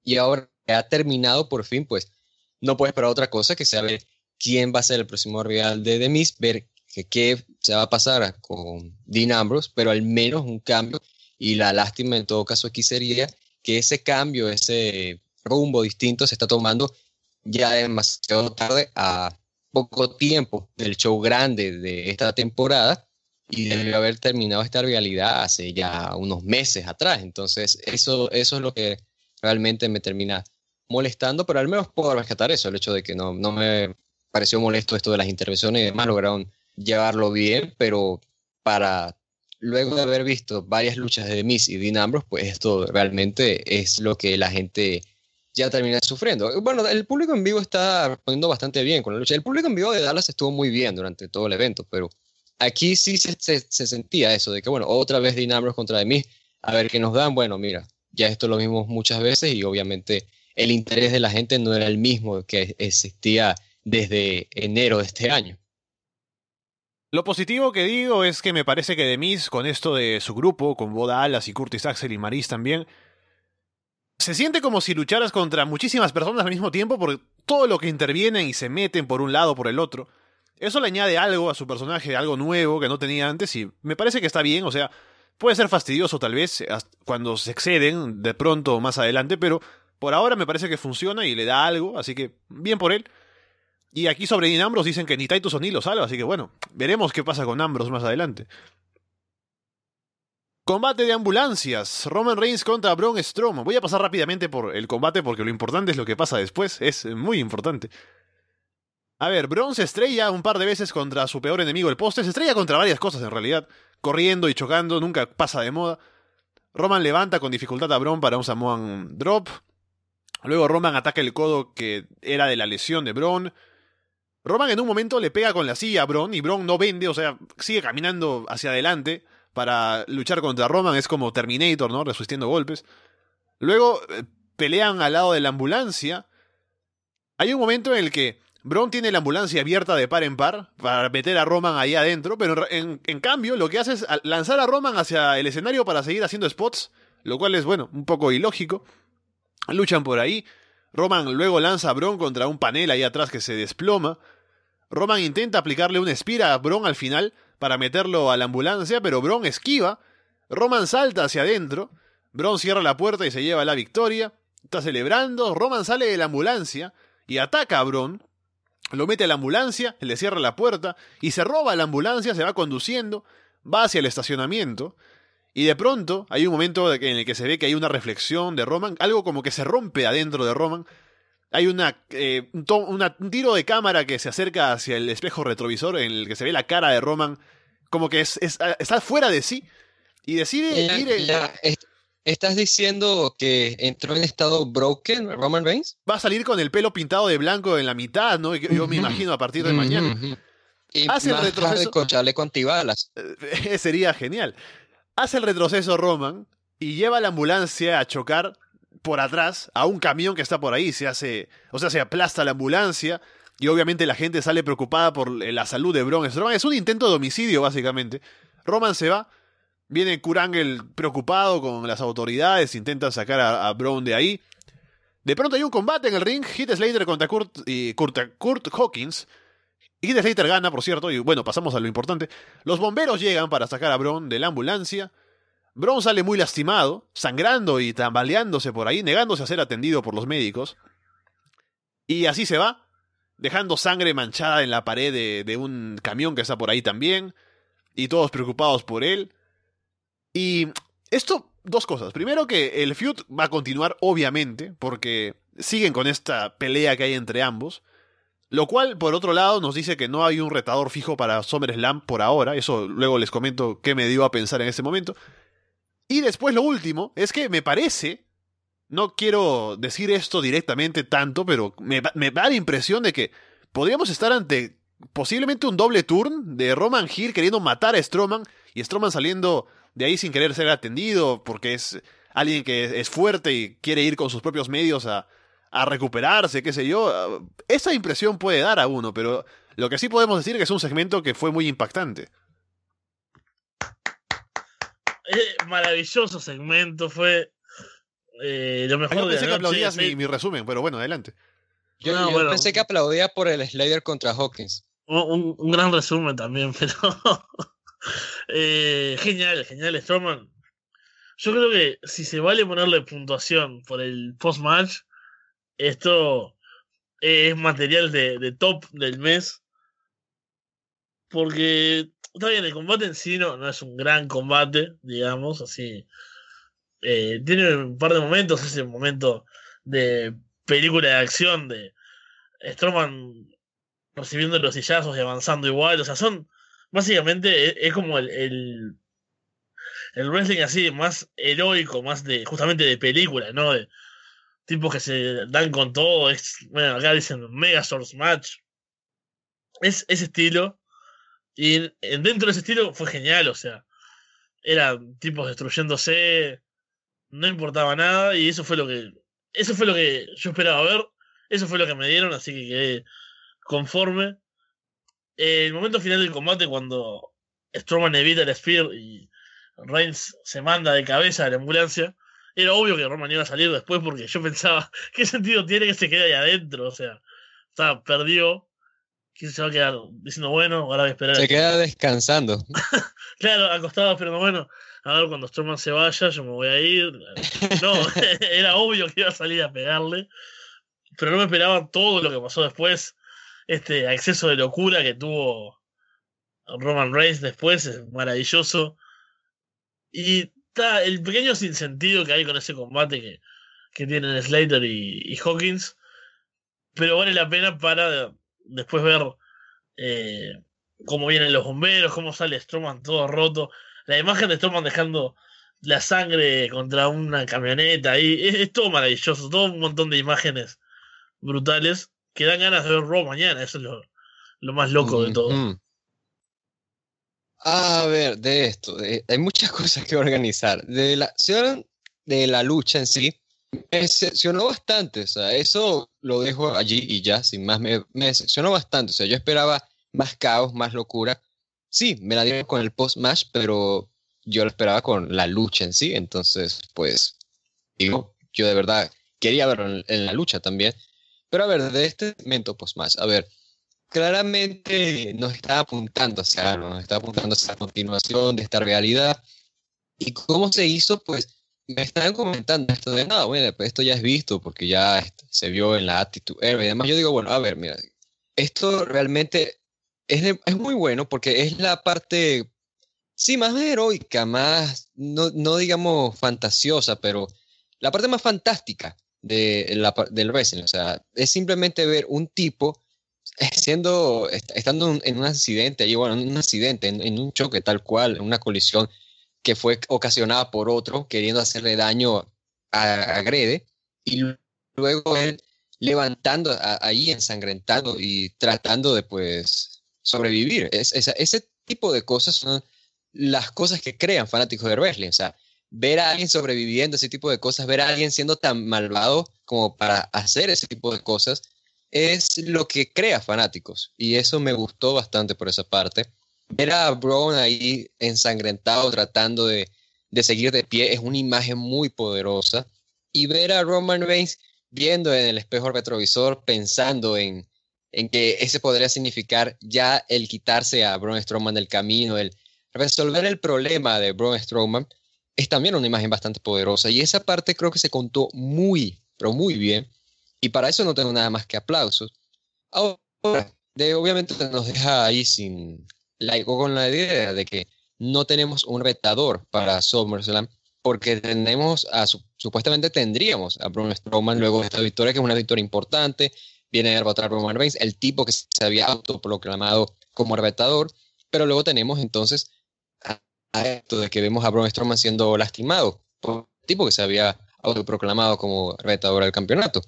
y ahora que ha terminado por fin, pues no puede esperar otra cosa que sea ver quién va a ser el próximo rival de Demis, ver qué se va a pasar con Dean Ambrose, pero al menos un cambio y la lástima en todo caso aquí sería que ese cambio, ese rumbo distinto se está tomando ya demasiado tarde a poco tiempo del show grande de esta temporada y debió haber terminado esta realidad hace ya unos meses atrás. Entonces, eso, eso es lo que realmente me termina molestando, pero al menos puedo rescatar eso, el hecho de que no, no me pareció molesto esto de las intervenciones y demás, lograron llevarlo bien, pero para luego de haber visto varias luchas de Miss y Dean pues esto realmente es lo que la gente ya termina sufriendo. Bueno, el público en vivo está respondiendo bastante bien con la lucha. El público en vivo de Dallas estuvo muy bien durante todo el evento, pero aquí sí se, se, sentía eso, de que bueno, otra vez Dinambros contra de mí, a ver qué nos dan, bueno, mira, ya esto lo vimos muchas veces y obviamente el interés de la gente no era el mismo que existía desde enero de este año. Lo positivo que digo es que me parece que Demis, con esto de su grupo, con Boda Alas y Curtis Axel y Maris también, se siente como si lucharas contra muchísimas personas al mismo tiempo por todo lo que intervienen y se meten por un lado por el otro. Eso le añade algo a su personaje, algo nuevo que no tenía antes y me parece que está bien, o sea, puede ser fastidioso tal vez cuando se exceden de pronto más adelante, pero por ahora me parece que funciona y le da algo, así que bien por él. Y aquí sobre Dean Ambrose dicen que ni Titus ni lo salva, así que bueno, veremos qué pasa con Ambrose más adelante. Combate de ambulancias. Roman Reigns contra Braun Strowman. Voy a pasar rápidamente por el combate porque lo importante es lo que pasa después. Es muy importante. A ver, Braun se estrella un par de veces contra su peor enemigo, el poste. Se estrella contra varias cosas en realidad. Corriendo y chocando, nunca pasa de moda. Roman levanta con dificultad a Braun para un Samoan Drop. Luego Roman ataca el codo que era de la lesión de Braun. Roman en un momento le pega con la silla a Braun y Braun no vende, o sea, sigue caminando hacia adelante para luchar contra Roman. Es como Terminator, ¿no? Resistiendo golpes. Luego eh, pelean al lado de la ambulancia. Hay un momento en el que Braun tiene la ambulancia abierta de par en par para meter a Roman ahí adentro, pero en, cambio lo que hace es lanzar a Roman hacia el escenario para seguir haciendo spots, lo cual es, bueno, un poco ilógico. Luchan por ahí. Roman luego lanza a Braun contra un panel ahí atrás que se desploma. Roman intenta aplicarle una espira a Braun al final para meterlo a la ambulancia, pero Braun esquiva. Roman salta hacia adentro. Braun cierra la puerta y se lleva la victoria. Está celebrando. Roman sale de la ambulancia y ataca a Braun lo mete a la ambulancia, le cierra la puerta y se roba la ambulancia, se va conduciendo, va hacia el estacionamiento y de pronto hay un momento en el que se ve que hay una reflexión de Roman, algo como que se rompe adentro de Roman. Hay una, eh, un, tiro de cámara que se acerca hacia el espejo retrovisor en el que se ve la cara de Roman como que es, está fuera de sí y decide ir... ¿Estás diciendo que entró en estado broken Roman Reigns? Va a salir con el pelo pintado de blanco en la mitad, ¿no? Yo me imagino a partir de mañana. Y Hace el retroceso. Con chaleco antibalas. Eh, sería genial. Hace el retroceso Roman y lleva la ambulancia a chocar por atrás a un camión que está por ahí. Se hace. O sea, se aplasta la ambulancia. Y obviamente la gente sale preocupada por la salud de Braun Strowman. Es un intento de homicidio, básicamente. Roman se va Viene Kurangel preocupado con las autoridades, intenta sacar a, a, Brown de ahí. De pronto hay un combate en el ring, Heath Slater contra Kurt, Kurt, Hawkins. Heath Slater gana, por cierto, y bueno, pasamos a lo importante. Los bomberos llegan para sacar a Brown de la ambulancia. Brown sale muy lastimado, sangrando y tambaleándose por ahí, negándose a ser atendido por los médicos. Y así se va, dejando sangre manchada en la pared de, de un camión que está por ahí también, y todos preocupados por él. Y esto, dos cosas. Primero que el feud va a continuar, obviamente, porque siguen con esta pelea que hay entre ambos. Lo cual, por otro lado, nos dice que no hay un retador fijo para SummerSlam por ahora. Eso luego les comento qué me dio a pensar en ese momento. Y después lo último es que me parece, no quiero decir esto directamente tanto, pero me, me da la impresión de que podríamos estar ante posiblemente un doble turn de Roman Hill queriendo matar a Strowman y Strowman saliendo de ahí sin querer ser atendido porque es alguien que es fuerte y quiere ir con sus propios medios a, a recuperarse, qué sé yo. Esa impresión puede dar a uno, pero lo que sí podemos decir es que es un segmento que fue muy impactante. Eh, maravilloso segmento, fue eh, lo mejor Yo pensé de que la aplaudías noche. mi, mi resumen, pero bueno, adelante. Yo, No, yo bueno. pensé que aplaudía por el Slayer contra Hawkins. Un, un- un gran resumen también, pero eh, genial, genial Strowman. Yo creo que si se vale ponerle puntuación por el post-match, esto es material de, de top del mes. Porque está bien, el combate en sí no, no es un gran combate, digamos, así. Eh, tiene un par de momentos, ese momento de película de acción de Strowman recibiendo los sillazos y avanzando igual. O sea, son. Básicamente es, es como el, el. el wrestling así, más heroico, más de. justamente de película, ¿no? De tipos que se dan con todo. Es, bueno, acá dicen Mega Source Match. Es ese estilo. Y en- en- dentro de ese estilo fue genial, o sea. Eran tipos destruyéndose. No importaba nada. Y eso fue lo que. Eso fue lo que yo esperaba ver. Eso fue lo que me dieron, así que quedé conforme. El momento final del combate, cuando Strowman evita el Spear y Reigns se manda de cabeza a la ambulancia, era obvio que Roman iba a salir después porque yo pensaba, ¿qué sentido tiene que se quede ahí adentro? O sea, está, perdió. ¿Quién se va a quedar diciendo, bueno, ahora voy a esperar? Se que- queda descansando. Claro, acostado esperando, bueno, a ver cuando Strowman se vaya, yo me voy a ir. No, era obvio que iba a salir a pegarle, pero no me esperaba todo lo que pasó después. Este acceso de locura que tuvo Roman Reigns después es maravilloso. Y está el pequeño sinsentido que hay con ese combate que, que tienen Slater y, y Hawkins, pero vale la pena para después ver eh, cómo vienen los bomberos, cómo sale Strowman todo roto. La imagen de Strowman dejando la sangre contra una camioneta ahí. Es, es todo maravilloso, todo un montón de imágenes brutales que dan ganas de ver Raw mañana. Eso es lo, lo más loco de todo. Ujú. A ver, de esto, hay muchas cosas que organizar. De la de la lucha en sí, me decepcionó bastante. O sea, eso lo dejo allí y ya, sin más, me, me decepcionó bastante. O sea, yo esperaba más caos, más locura. Sí, me la dieron con el post-match, pero yo lo esperaba con la lucha en sí. Entonces, pues, digo, yo de verdad quería verlo en, en la lucha también. Pero a ver, de este momento post-match, a ver, claramente nos está apuntando hacia algo, nos está apuntando hacia la continuación de esta realidad. ¿Y cómo se hizo? Pues me están comentando esto de, no, bueno, pues esto ya es visto porque ya este, se vio en la Attitude Era y demás. Yo digo, bueno, a ver, mira, esto realmente es, es muy bueno porque es la parte, sí, más heroica, más, no, no digamos fantasiosa, pero la parte más fantástica de la, del wrestling. O sea, es simplemente ver un tipo siendo, est- estando en un accidente, allí, bueno, en un accidente, en, un choque tal cual, en una colisión que fue ocasionada por otro queriendo hacerle daño a, a Grede, y luego él levantando a- ahí, ensangrentado y tratando de, pues, sobrevivir. Es, ese tipo de cosas son las cosas que crean fanáticos de wrestling. O sea, ver a alguien sobreviviendo, ese tipo de cosas, ver a alguien siendo tan malvado como para hacer ese tipo de cosas, es lo que crea fanáticos. Y eso me gustó bastante por esa parte. Ver a Braun ahí ensangrentado tratando de, de seguir de pie es una imagen muy poderosa. Y ver a Roman Reigns viendo en el espejo retrovisor pensando en, en que ese podría significar ya el quitarse a Braun Strowman del camino, el resolver el problema de Braun Strowman, es también una imagen bastante poderosa. Y esa parte creo que se contó muy, pero muy bien. Y para eso no tengo nada más que aplausos. Ahora, de, obviamente nos deja ahí sin laico con la idea de que no tenemos un retador para SummerSlam porque tenemos a, supuestamente tendríamos a Braun Strowman luego de esta victoria, que es una victoria importante, viene a derrotar a Roman Reigns, el tipo que se había autoproclamado como retador, pero luego tenemos entonces a, esto de que vemos a Braun Strowman siendo lastimado por el tipo que se había autoproclamado como retador del campeonato.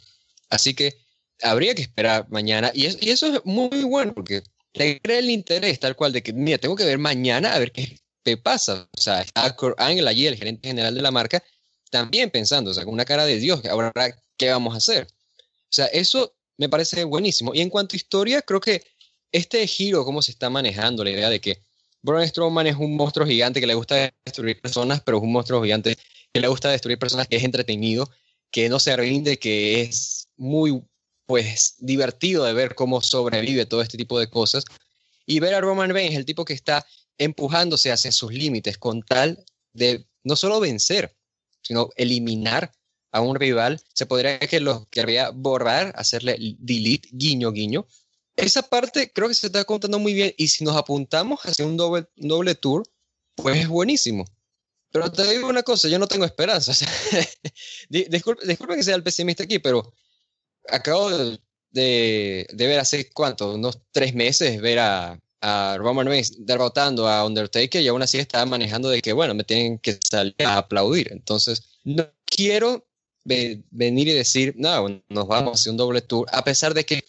Así que habría que esperar mañana. Y, eso es muy bueno porque le crea el interés tal cual de que, mira, tengo que ver mañana a ver qué, pasa. O sea, está Ángel allí, el gerente general de la marca, también pensando, o sea, con una cara de Dios, ahora, ¿qué vamos a hacer? O sea, eso me parece buenísimo. Y en cuanto a historia, creo que este giro, cómo se está manejando, la idea de que Braun Strowman es un monstruo gigante que le gusta destruir personas, pero es un monstruo gigante que le gusta destruir personas, que es entretenido, que no se rinde, que es muy pues divertido de ver cómo sobrevive todo este tipo de cosas. Y ver a Roman Reigns, el tipo que está empujándose hacia sus límites con tal de no solo vencer, sino eliminar a un rival, se podría que lo querría borrar, hacerle delete, guiño, guiño. Esa parte creo que se está contando muy bien y si nos apuntamos hacia un doble, doble tour, pues es buenísimo. Pero te digo una cosa, yo no tengo esperanza. disculpe, disculpe, que sea el pesimista aquí, pero acabo de, ver hace cuánto, unos tres meses, ver a, a Roman Reigns derrotando a Undertaker y aún así estaba manejando de que, bueno, me tienen que salir a aplaudir. Entonces, no quiero venir y decir, no, nos vamos a hacer un doble tour, a pesar de que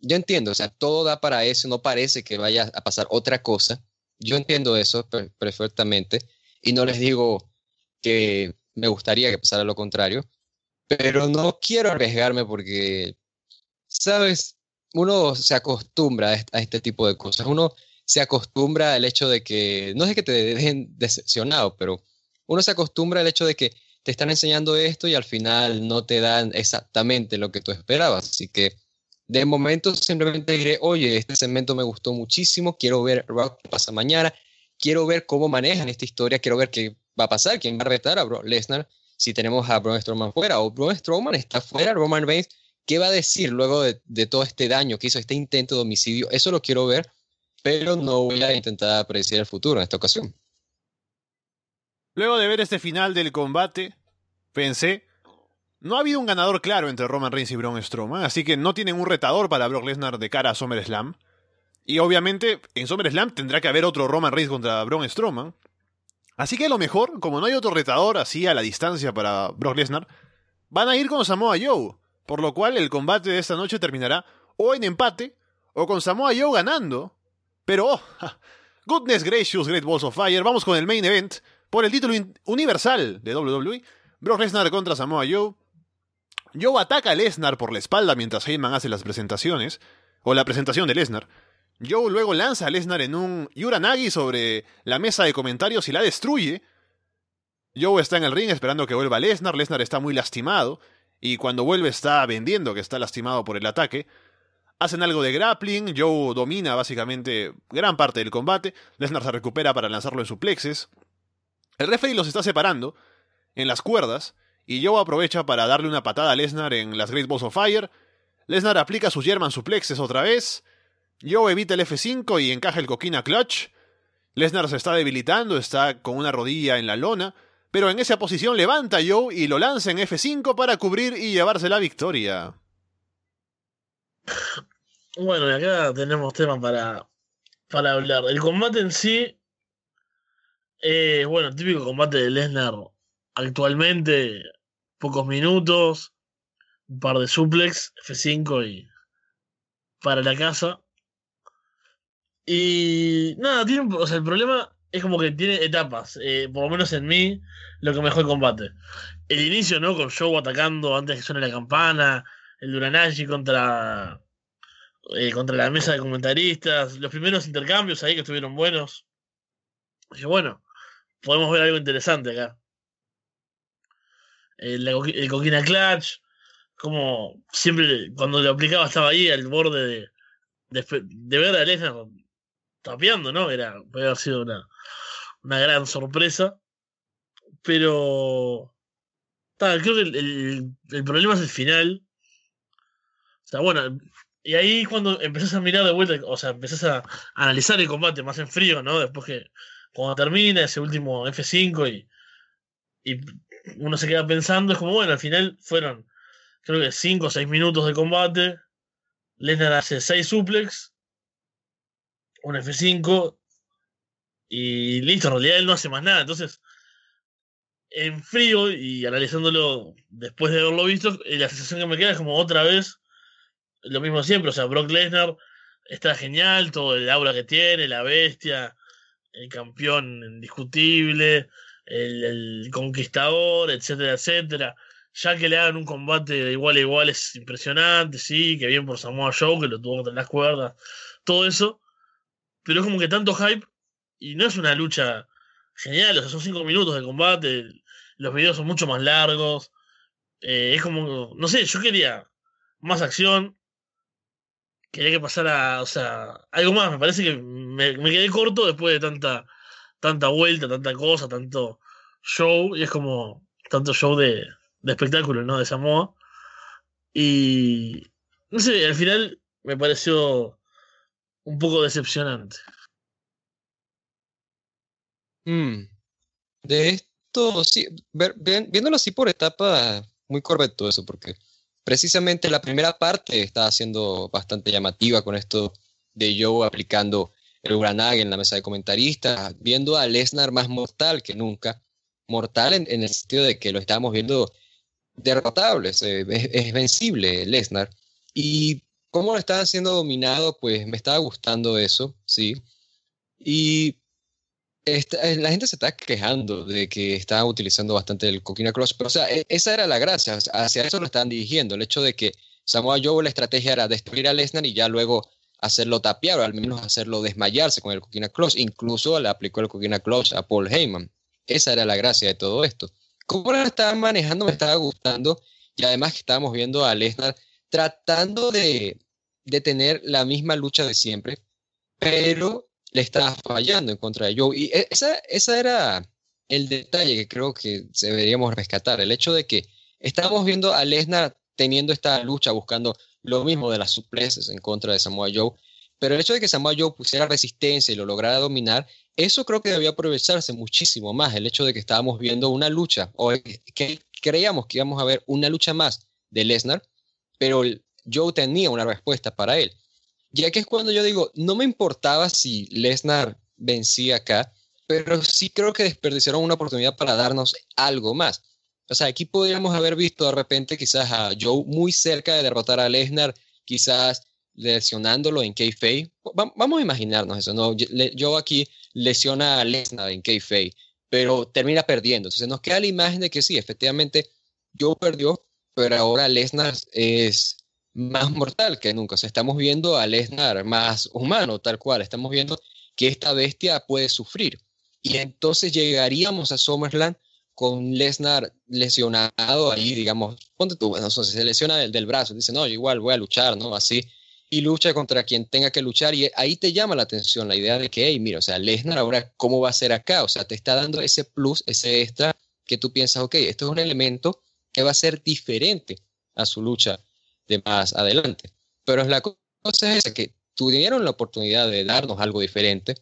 yo entiendo, o sea, todo da para eso, no parece que vaya a pasar otra cosa. Yo entiendo eso perfectamente y no les digo que me gustaría que pasara lo contrario, pero no quiero arriesgarme porque, sabes, uno se acostumbra a este tipo de cosas, uno se acostumbra al hecho de que, no es que te dejen decepcionado, pero uno se acostumbra al hecho de que te están enseñando esto y al final no te dan exactamente lo que tú esperabas. Así que de momento simplemente diré, oye, este segmento me gustó muchísimo, quiero ver que pasa mañana, quiero ver cómo manejan esta historia, quiero ver qué va a pasar, quién va a retar a Brock Lesnar si tenemos a Braun Strowman fuera o Braun Strowman está fuera, Roman Reigns, ¿qué va a decir luego de, de, todo este daño que hizo este intento de homicidio? Eso lo quiero ver, pero no voy a intentar predecir el futuro en esta ocasión. Luego de ver este final del combate, pensé, no ha habido un ganador claro entre Roman Reigns y Braun Strowman, así que no tienen un retador para Brock Lesnar de cara a SummerSlam. Y obviamente en SummerSlam tendrá que haber otro Roman Reigns contra Braun Strowman. Así que a lo mejor, como no hay otro retador así a la distancia para Brock Lesnar, van a ir con Samoa Joe, por lo cual el combate de esta noche terminará o en empate o con Samoa Joe ganando. Pero, oh, goodness gracious, Great Balls of Fire, vamos con el main event por el título universal de WWE. Brock Lesnar contra Samoa Joe. Joe ataca a Lesnar por la espalda mientras Heyman hace las presentaciones, o la presentación de Lesnar. Joe luego lanza a Lesnar en un Yuranagi sobre la mesa de comentarios y la destruye. Joe está en el ring esperando que vuelva Lesnar. Lesnar está muy lastimado. Y cuando vuelve está vendiendo que está lastimado por el ataque. Hacen algo de grappling. Joe domina básicamente gran parte del combate. Lesnar se recupera para lanzarlo en suplexes. El referee los está separando en las cuerdas. Y Joe aprovecha para darle una patada a Lesnar en las Great Balls of Fire. Lesnar aplica sus German suplexes otra vez. Joe evita el F5 y encaja el coquina clutch. Lesnar se está debilitando, está con una rodilla en la lona, pero en esa posición levanta a Joe y lo lanza en F5 para cubrir y llevarse la victoria. Bueno, y acá tenemos temas para, para hablar. El combate en sí, eh, bueno, típico combate de Lesnar actualmente, pocos minutos, un par de suplex, F5 y para la casa. Y nada, tiene, o sea, el problema es como que tiene etapas. Eh, por lo menos en mí, lo que mejor combate. El inicio, ¿no? Con Show atacando antes que suene la campana. El Duranashi contra. Eh, contra la mesa de comentaristas. Los primeros intercambios ahí que estuvieron buenos. Bueno, podemos ver algo interesante acá. El, el Coquina Clutch. Como siempre, cuando lo aplicaba estaba ahí al borde de, de, de ver a Lesnar tapeando, ¿no? Era, puede haber sido una, una gran sorpresa. Pero. creo que el, el, problema es el final. O sea, bueno, y ahí cuando empezás a mirar de vuelta, o sea, empezás a analizar el combate más en frío, ¿no? Después que cuando termina ese último F5 y, y uno se queda pensando, es como, bueno, al final fueron, creo que 5 o 6 minutos de combate. Lesnar hace 6 suplex, un F5 y listo, en realidad él no hace más nada. Entonces, en frío y analizándolo después de haberlo visto, eh, la sensación que me queda es como otra vez lo mismo siempre. O sea, Brock Lesnar está genial, todo el aura que tiene, la bestia, el campeón indiscutible, el, conquistador, etcétera, etcétera. Ya que le hagan un combate de igual a igual es impresionante, sí, que bien por Samoa Joe, que lo tuvo contra las cuerdas, todo eso. Pero es como que tanto hype y no es una lucha genial, o sea, son cinco minutos de combate, los videos son mucho más largos. Eh, es como, no sé, yo quería más acción, quería que pasara, o sea, algo más. Me parece que me, quedé corto después de tanta, tanta vuelta, tanta cosa, tanto show, y es como tanto show de, de espectáculo, ¿no? De Samoa. Y no sé, al final me pareció un poco decepcionante. Mm. De esto, sí, viéndolo así por etapa, muy correcto eso, porque precisamente la primera parte estaba siendo bastante llamativa con esto de Joe aplicando el Uranag en la mesa de comentaristas, viendo a Lesnar más mortal que nunca. Mortal en, el sentido de que lo estábamos viendo derrotable, es, es, vencible Lesnar. Y cómo lo estaban siendo dominado, pues me estaba gustando eso, sí. Y eh, la gente se está quejando de que está utilizando bastante el Coquina Cross, pero o sea, e, esa era la gracia, hacia eso lo estaban dirigiendo, el hecho de que Samoa Joe la estrategia era destruir a Lesnar y ya luego hacerlo tapiar o al menos hacerlo desmayarse con el Coquina Cross, incluso le aplicó el Coquina Cross a Paul Heyman. Esa era la gracia de todo esto. Cómo lo estaban manejando me estaba gustando y además que estábamos viendo a Lesnar tratando de, de tener la misma lucha de siempre, pero le estaba fallando en contra de Joe. Y e, esa, esa era el detalle que creo que deberíamos rescatar, el hecho de que estábamos viendo a Lesnar teniendo esta lucha, buscando lo mismo de las supleces en contra de Samoa Joe, pero el hecho de que Samoa Joe pusiera resistencia y lo lograra dominar, eso creo que debía aprovecharse muchísimo más, el hecho de que estábamos viendo una lucha, o que creíamos que íbamos a ver una lucha más de Lesnar, pero Joe tenía una respuesta para él. Ya que es cuando yo digo, no me importaba si Lesnar vencía acá, pero sí creo que desperdiciaron una oportunidad para darnos algo más. O sea, aquí podríamos haber visto de repente quizás a Joe muy cerca de derrotar a Lesnar, quizás lesionándolo en kayfabe. Vamos a imaginarnos eso, ¿no? Joe aquí lesiona a Lesnar en kayfabe, pero termina perdiendo. Entonces nos queda la imagen de que sí, efectivamente Joe perdió, pero ahora Lesnar es más mortal que nunca. O sea, estamos viendo a Lesnar más humano, tal cual. Estamos viendo que esta bestia puede sufrir. Y entonces llegaríamos a SummerSlam con Lesnar lesionado ahí, digamos, ponte tú, bueno, se lesiona del brazo, dice, no, igual voy a luchar, ¿no? Así, y lucha contra quien tenga que luchar, y ahí te llama la atención la idea de que, hey, mira, o sea, Lesnar ahora, ¿cómo va a ser acá? O sea, te está dando ese plus, ese extra, que tú piensas, ok, esto es un elemento que va a ser diferente a su lucha de más adelante. Pero la cosa es que tuvieron la oportunidad de darnos algo diferente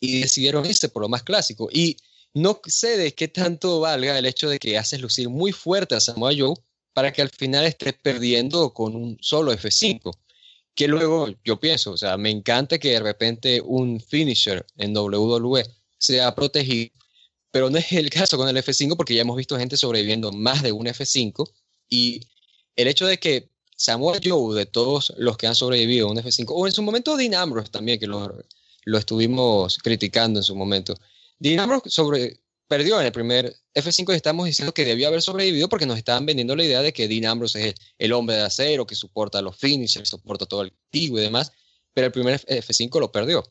y decidieron irse por lo más clásico. Y no sé de qué tanto valga el hecho de que haces lucir muy fuerte a Samoa Joe para que al final estés perdiendo con un solo F5. Que luego yo pienso, o sea, me encanta que de repente un finisher en WWE sea protegido, pero no es el caso con el F5 porque ya hemos visto gente sobreviviendo más de un F5 y el hecho de que Samuel Joe, de todos los que han sobrevivido a un F5, o en su momento Dean Ambrose también, que lo, lo estuvimos criticando en su momento. Dean Ambrose perdió en el primer F5 y estamos diciendo que debió haber sobrevivido porque nos estaban vendiendo la idea de que Dean Ambrose es el, hombre de acero, que soporta los finishers, soporta todo el activo y demás, pero el primer F5 lo perdió.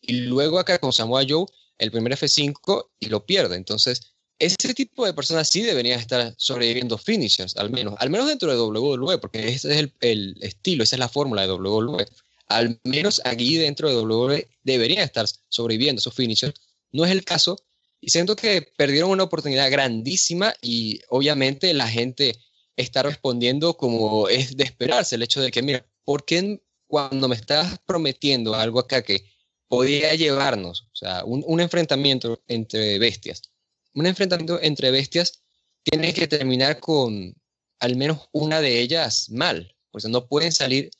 Y luego acá con Samoa Joe, el primer F5 y lo pierde. Entonces, ese tipo de personas sí deberían estar sobreviviendo finishers, al menos, al menos dentro de WWE, porque ese es el, estilo, esa es la fórmula de WWE. Al menos aquí dentro de WWE deberían estar sobreviviendo esos finishers. No es el caso y siento que perdieron una oportunidad grandísima y obviamente la gente está respondiendo como es de esperarse, el hecho de que, mira, ¿por qué cuando me estás prometiendo algo acá que podía llevarnos, o sea, un, un enfrentamiento entre bestias, un enfrentamiento entre bestias tiene que terminar con al menos una de ellas mal, o no pueden salir,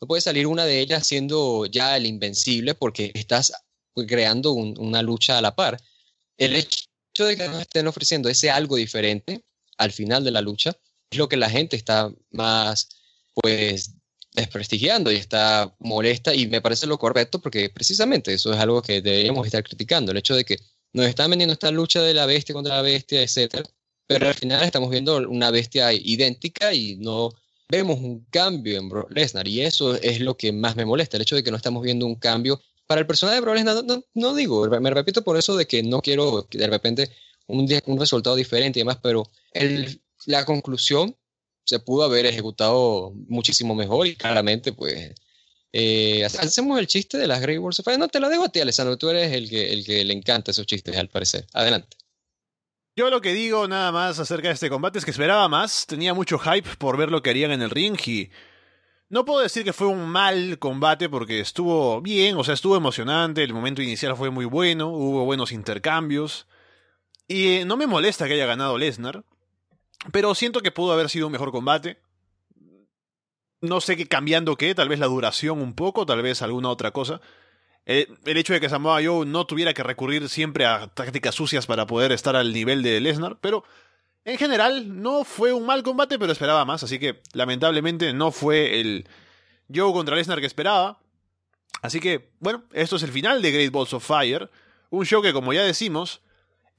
no puede salir una de ellas siendo ya el invencible porque estás creando una lucha a la par. El hecho de que nos estén ofreciendo ese algo diferente al final de la lucha es lo que la gente está más, pues, desprestigiando y está molesta y me parece lo correcto porque precisamente eso es algo que deberíamos estar criticando, el hecho de que nos están vendiendo esta lucha de la bestia contra la bestia, etcétera, pero al final estamos viendo una bestia idéntica y no vemos un cambio en Brock Lesnar y eso es lo que más me molesta, el hecho de que no estamos viendo un cambio para el personaje de Brock Lesnar, no, digo, me repito por eso de que no quiero de repente un, un resultado diferente y demás, pero el, la conclusión se pudo haber ejecutado muchísimo mejor y claramente, pues, eh, hacemos el chiste de las Great Balls of. No, te lo dejo a ti, Alessandro. Tú eres el que, el que le encanta esos chistes, al parecer. Adelante. Yo lo que digo nada más acerca de este combate es que esperaba más. Tenía mucho hype por ver lo que harían en el ring y... No puedo decir que fue un mal combate porque estuvo bien, o sea, estuvo emocionante, el momento inicial fue muy bueno, hubo buenos intercambios. Y no me molesta que haya ganado Lesnar. Pero siento que pudo haber sido un mejor combate. No sé qué cambiando qué, tal vez la duración un poco, tal vez alguna otra cosa. Eh, el, hecho de que Samoa Joe no tuviera que recurrir siempre a tácticas sucias para poder estar al nivel de Lesnar, pero en general no fue un mal combate, pero esperaba más, así que lamentablemente no fue el Joe contra Lesnar que esperaba. Así que, bueno, esto es el final de Great Balls of Fire, un show que como ya decimos,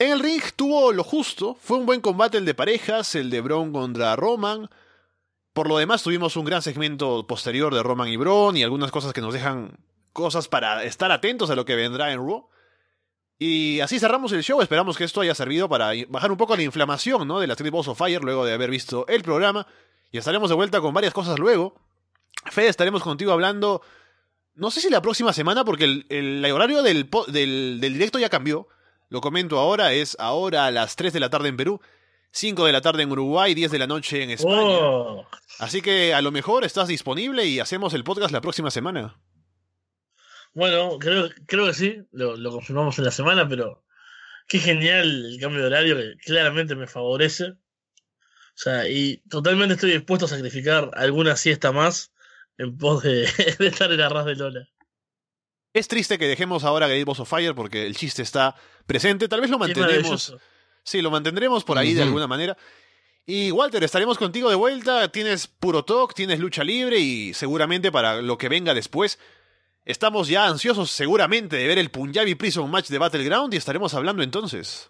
en el ring tuvo lo justo, fue un buen combate el de parejas, el de Braun contra Roman. Por lo demás tuvimos un gran segmento posterior de Roman y Braun y algunas cosas que nos dejan cosas para estar atentos a lo que vendrá en Raw. Y así cerramos el show, esperamos que esto haya servido para bajar un poco la inflamación ¿no? de la Street Balls of Fire luego de haber visto el programa. Y estaremos de vuelta con varias cosas luego. Fede, estaremos contigo hablando, no sé si la próxima semana, porque el, el horario del, del, del directo ya cambió. Lo comento ahora, es ahora a las 3 de la tarde en Perú, 5 de la tarde en Uruguay, 10 de la noche en España. Oh. Así que a lo mejor estás disponible y hacemos el podcast la próxima semana. Bueno, creo, creo que sí, lo, lo confirmamos en la semana, pero qué genial el cambio de horario que claramente me favorece. O sea, y totalmente estoy dispuesto a sacrificar alguna siesta más en pos de, estar en la ras de Lola. Es triste que dejemos ahora Great Balls of Fire porque el chiste está presente. Tal vez lo mantendremos. Sí, lo mantendremos por ahí de alguna manera. Y Walter, estaremos contigo de vuelta. Tienes puro talk, tienes lucha libre y seguramente para lo que venga después. Estamos ya ansiosos seguramente de ver el Punjabi Prison Match de Battleground y estaremos hablando entonces.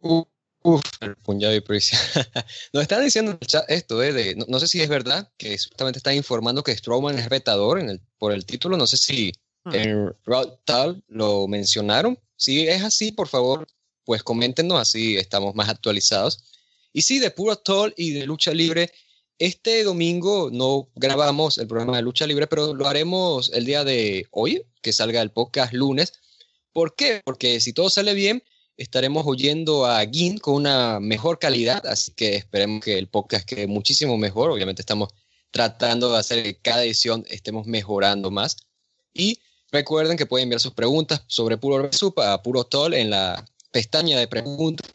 uf, el Punjabi Prison. Nos están diciendo esto, eh, de, no, sé si es verdad, que justamente están informando que Strowman es retador en el, por el título. No sé si Hmm. En Tal lo mencionaron. Si es así, por favor, pues coméntenos, así estamos más actualizados. Y sí, de Puro Toll y de Lucha Libre, este domingo no grabamos el programa de Lucha Libre, pero lo haremos el día de hoy, que salga el podcast lunes. ¿Por qué? Porque si todo sale bien, estaremos oyendo a Gin con una mejor calidad, así que esperemos que el podcast quede muchísimo mejor. Obviamente estamos tratando de hacer que cada edición estemos mejorando más. Y Recuerden que pueden enviar sus preguntas sobre Puro Resup a Puro Tol en la pestaña de preguntas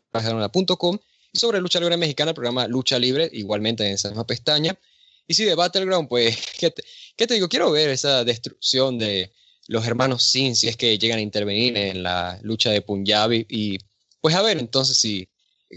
sobre Lucha Libre Mexicana, programa Lucha Libre, igualmente en esa misma pestaña. Y si de Battleground, pues, ¿qué te, digo? Quiero ver esa destrucción de los hermanos Sin si es que llegan a intervenir en la lucha de Punjabi. Y pues a ver, entonces si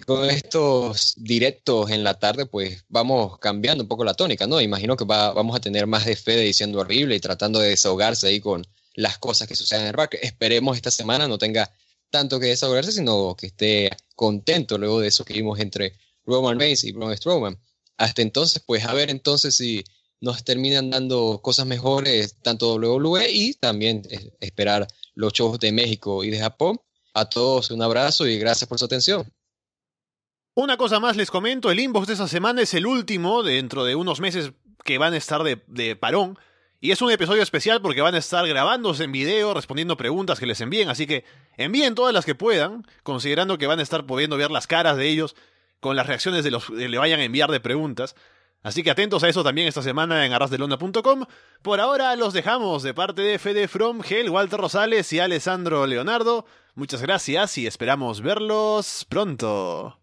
con estos directos en la tarde, pues vamos cambiando un poco la tónica, ¿no? Imagino que vamos a tener más de Fede diciendo horrible y tratando de desahogarse ahí con las cosas que suceden en el back. Esperemos esta semana no tenga tanto que desahogarse, sino que esté contento luego de eso que vimos entre Roman Reigns y Braun Strowman. Hasta entonces, pues a ver entonces si nos terminan dando cosas mejores tanto WWE y también esperar los shows de México y de Japón. A todos un abrazo y gracias por su atención. Una cosa más les comento, el inbox de esa semana es el último dentro de unos meses que van a estar de, de parón. Y es un episodio especial porque van a estar grabándose en video, respondiendo preguntas que les envíen, así que envíen todas las que puedan, considerando que van a estar pudiendo ver las caras de ellos con las reacciones de los que le vayan a enviar de preguntas. Así que atentos a eso también esta semana en arrasdelona.com. Por ahora los dejamos de parte de Fede From, Gel, Walter Rosales y Alessandro Leonardo. Muchas gracias y esperamos verlos pronto.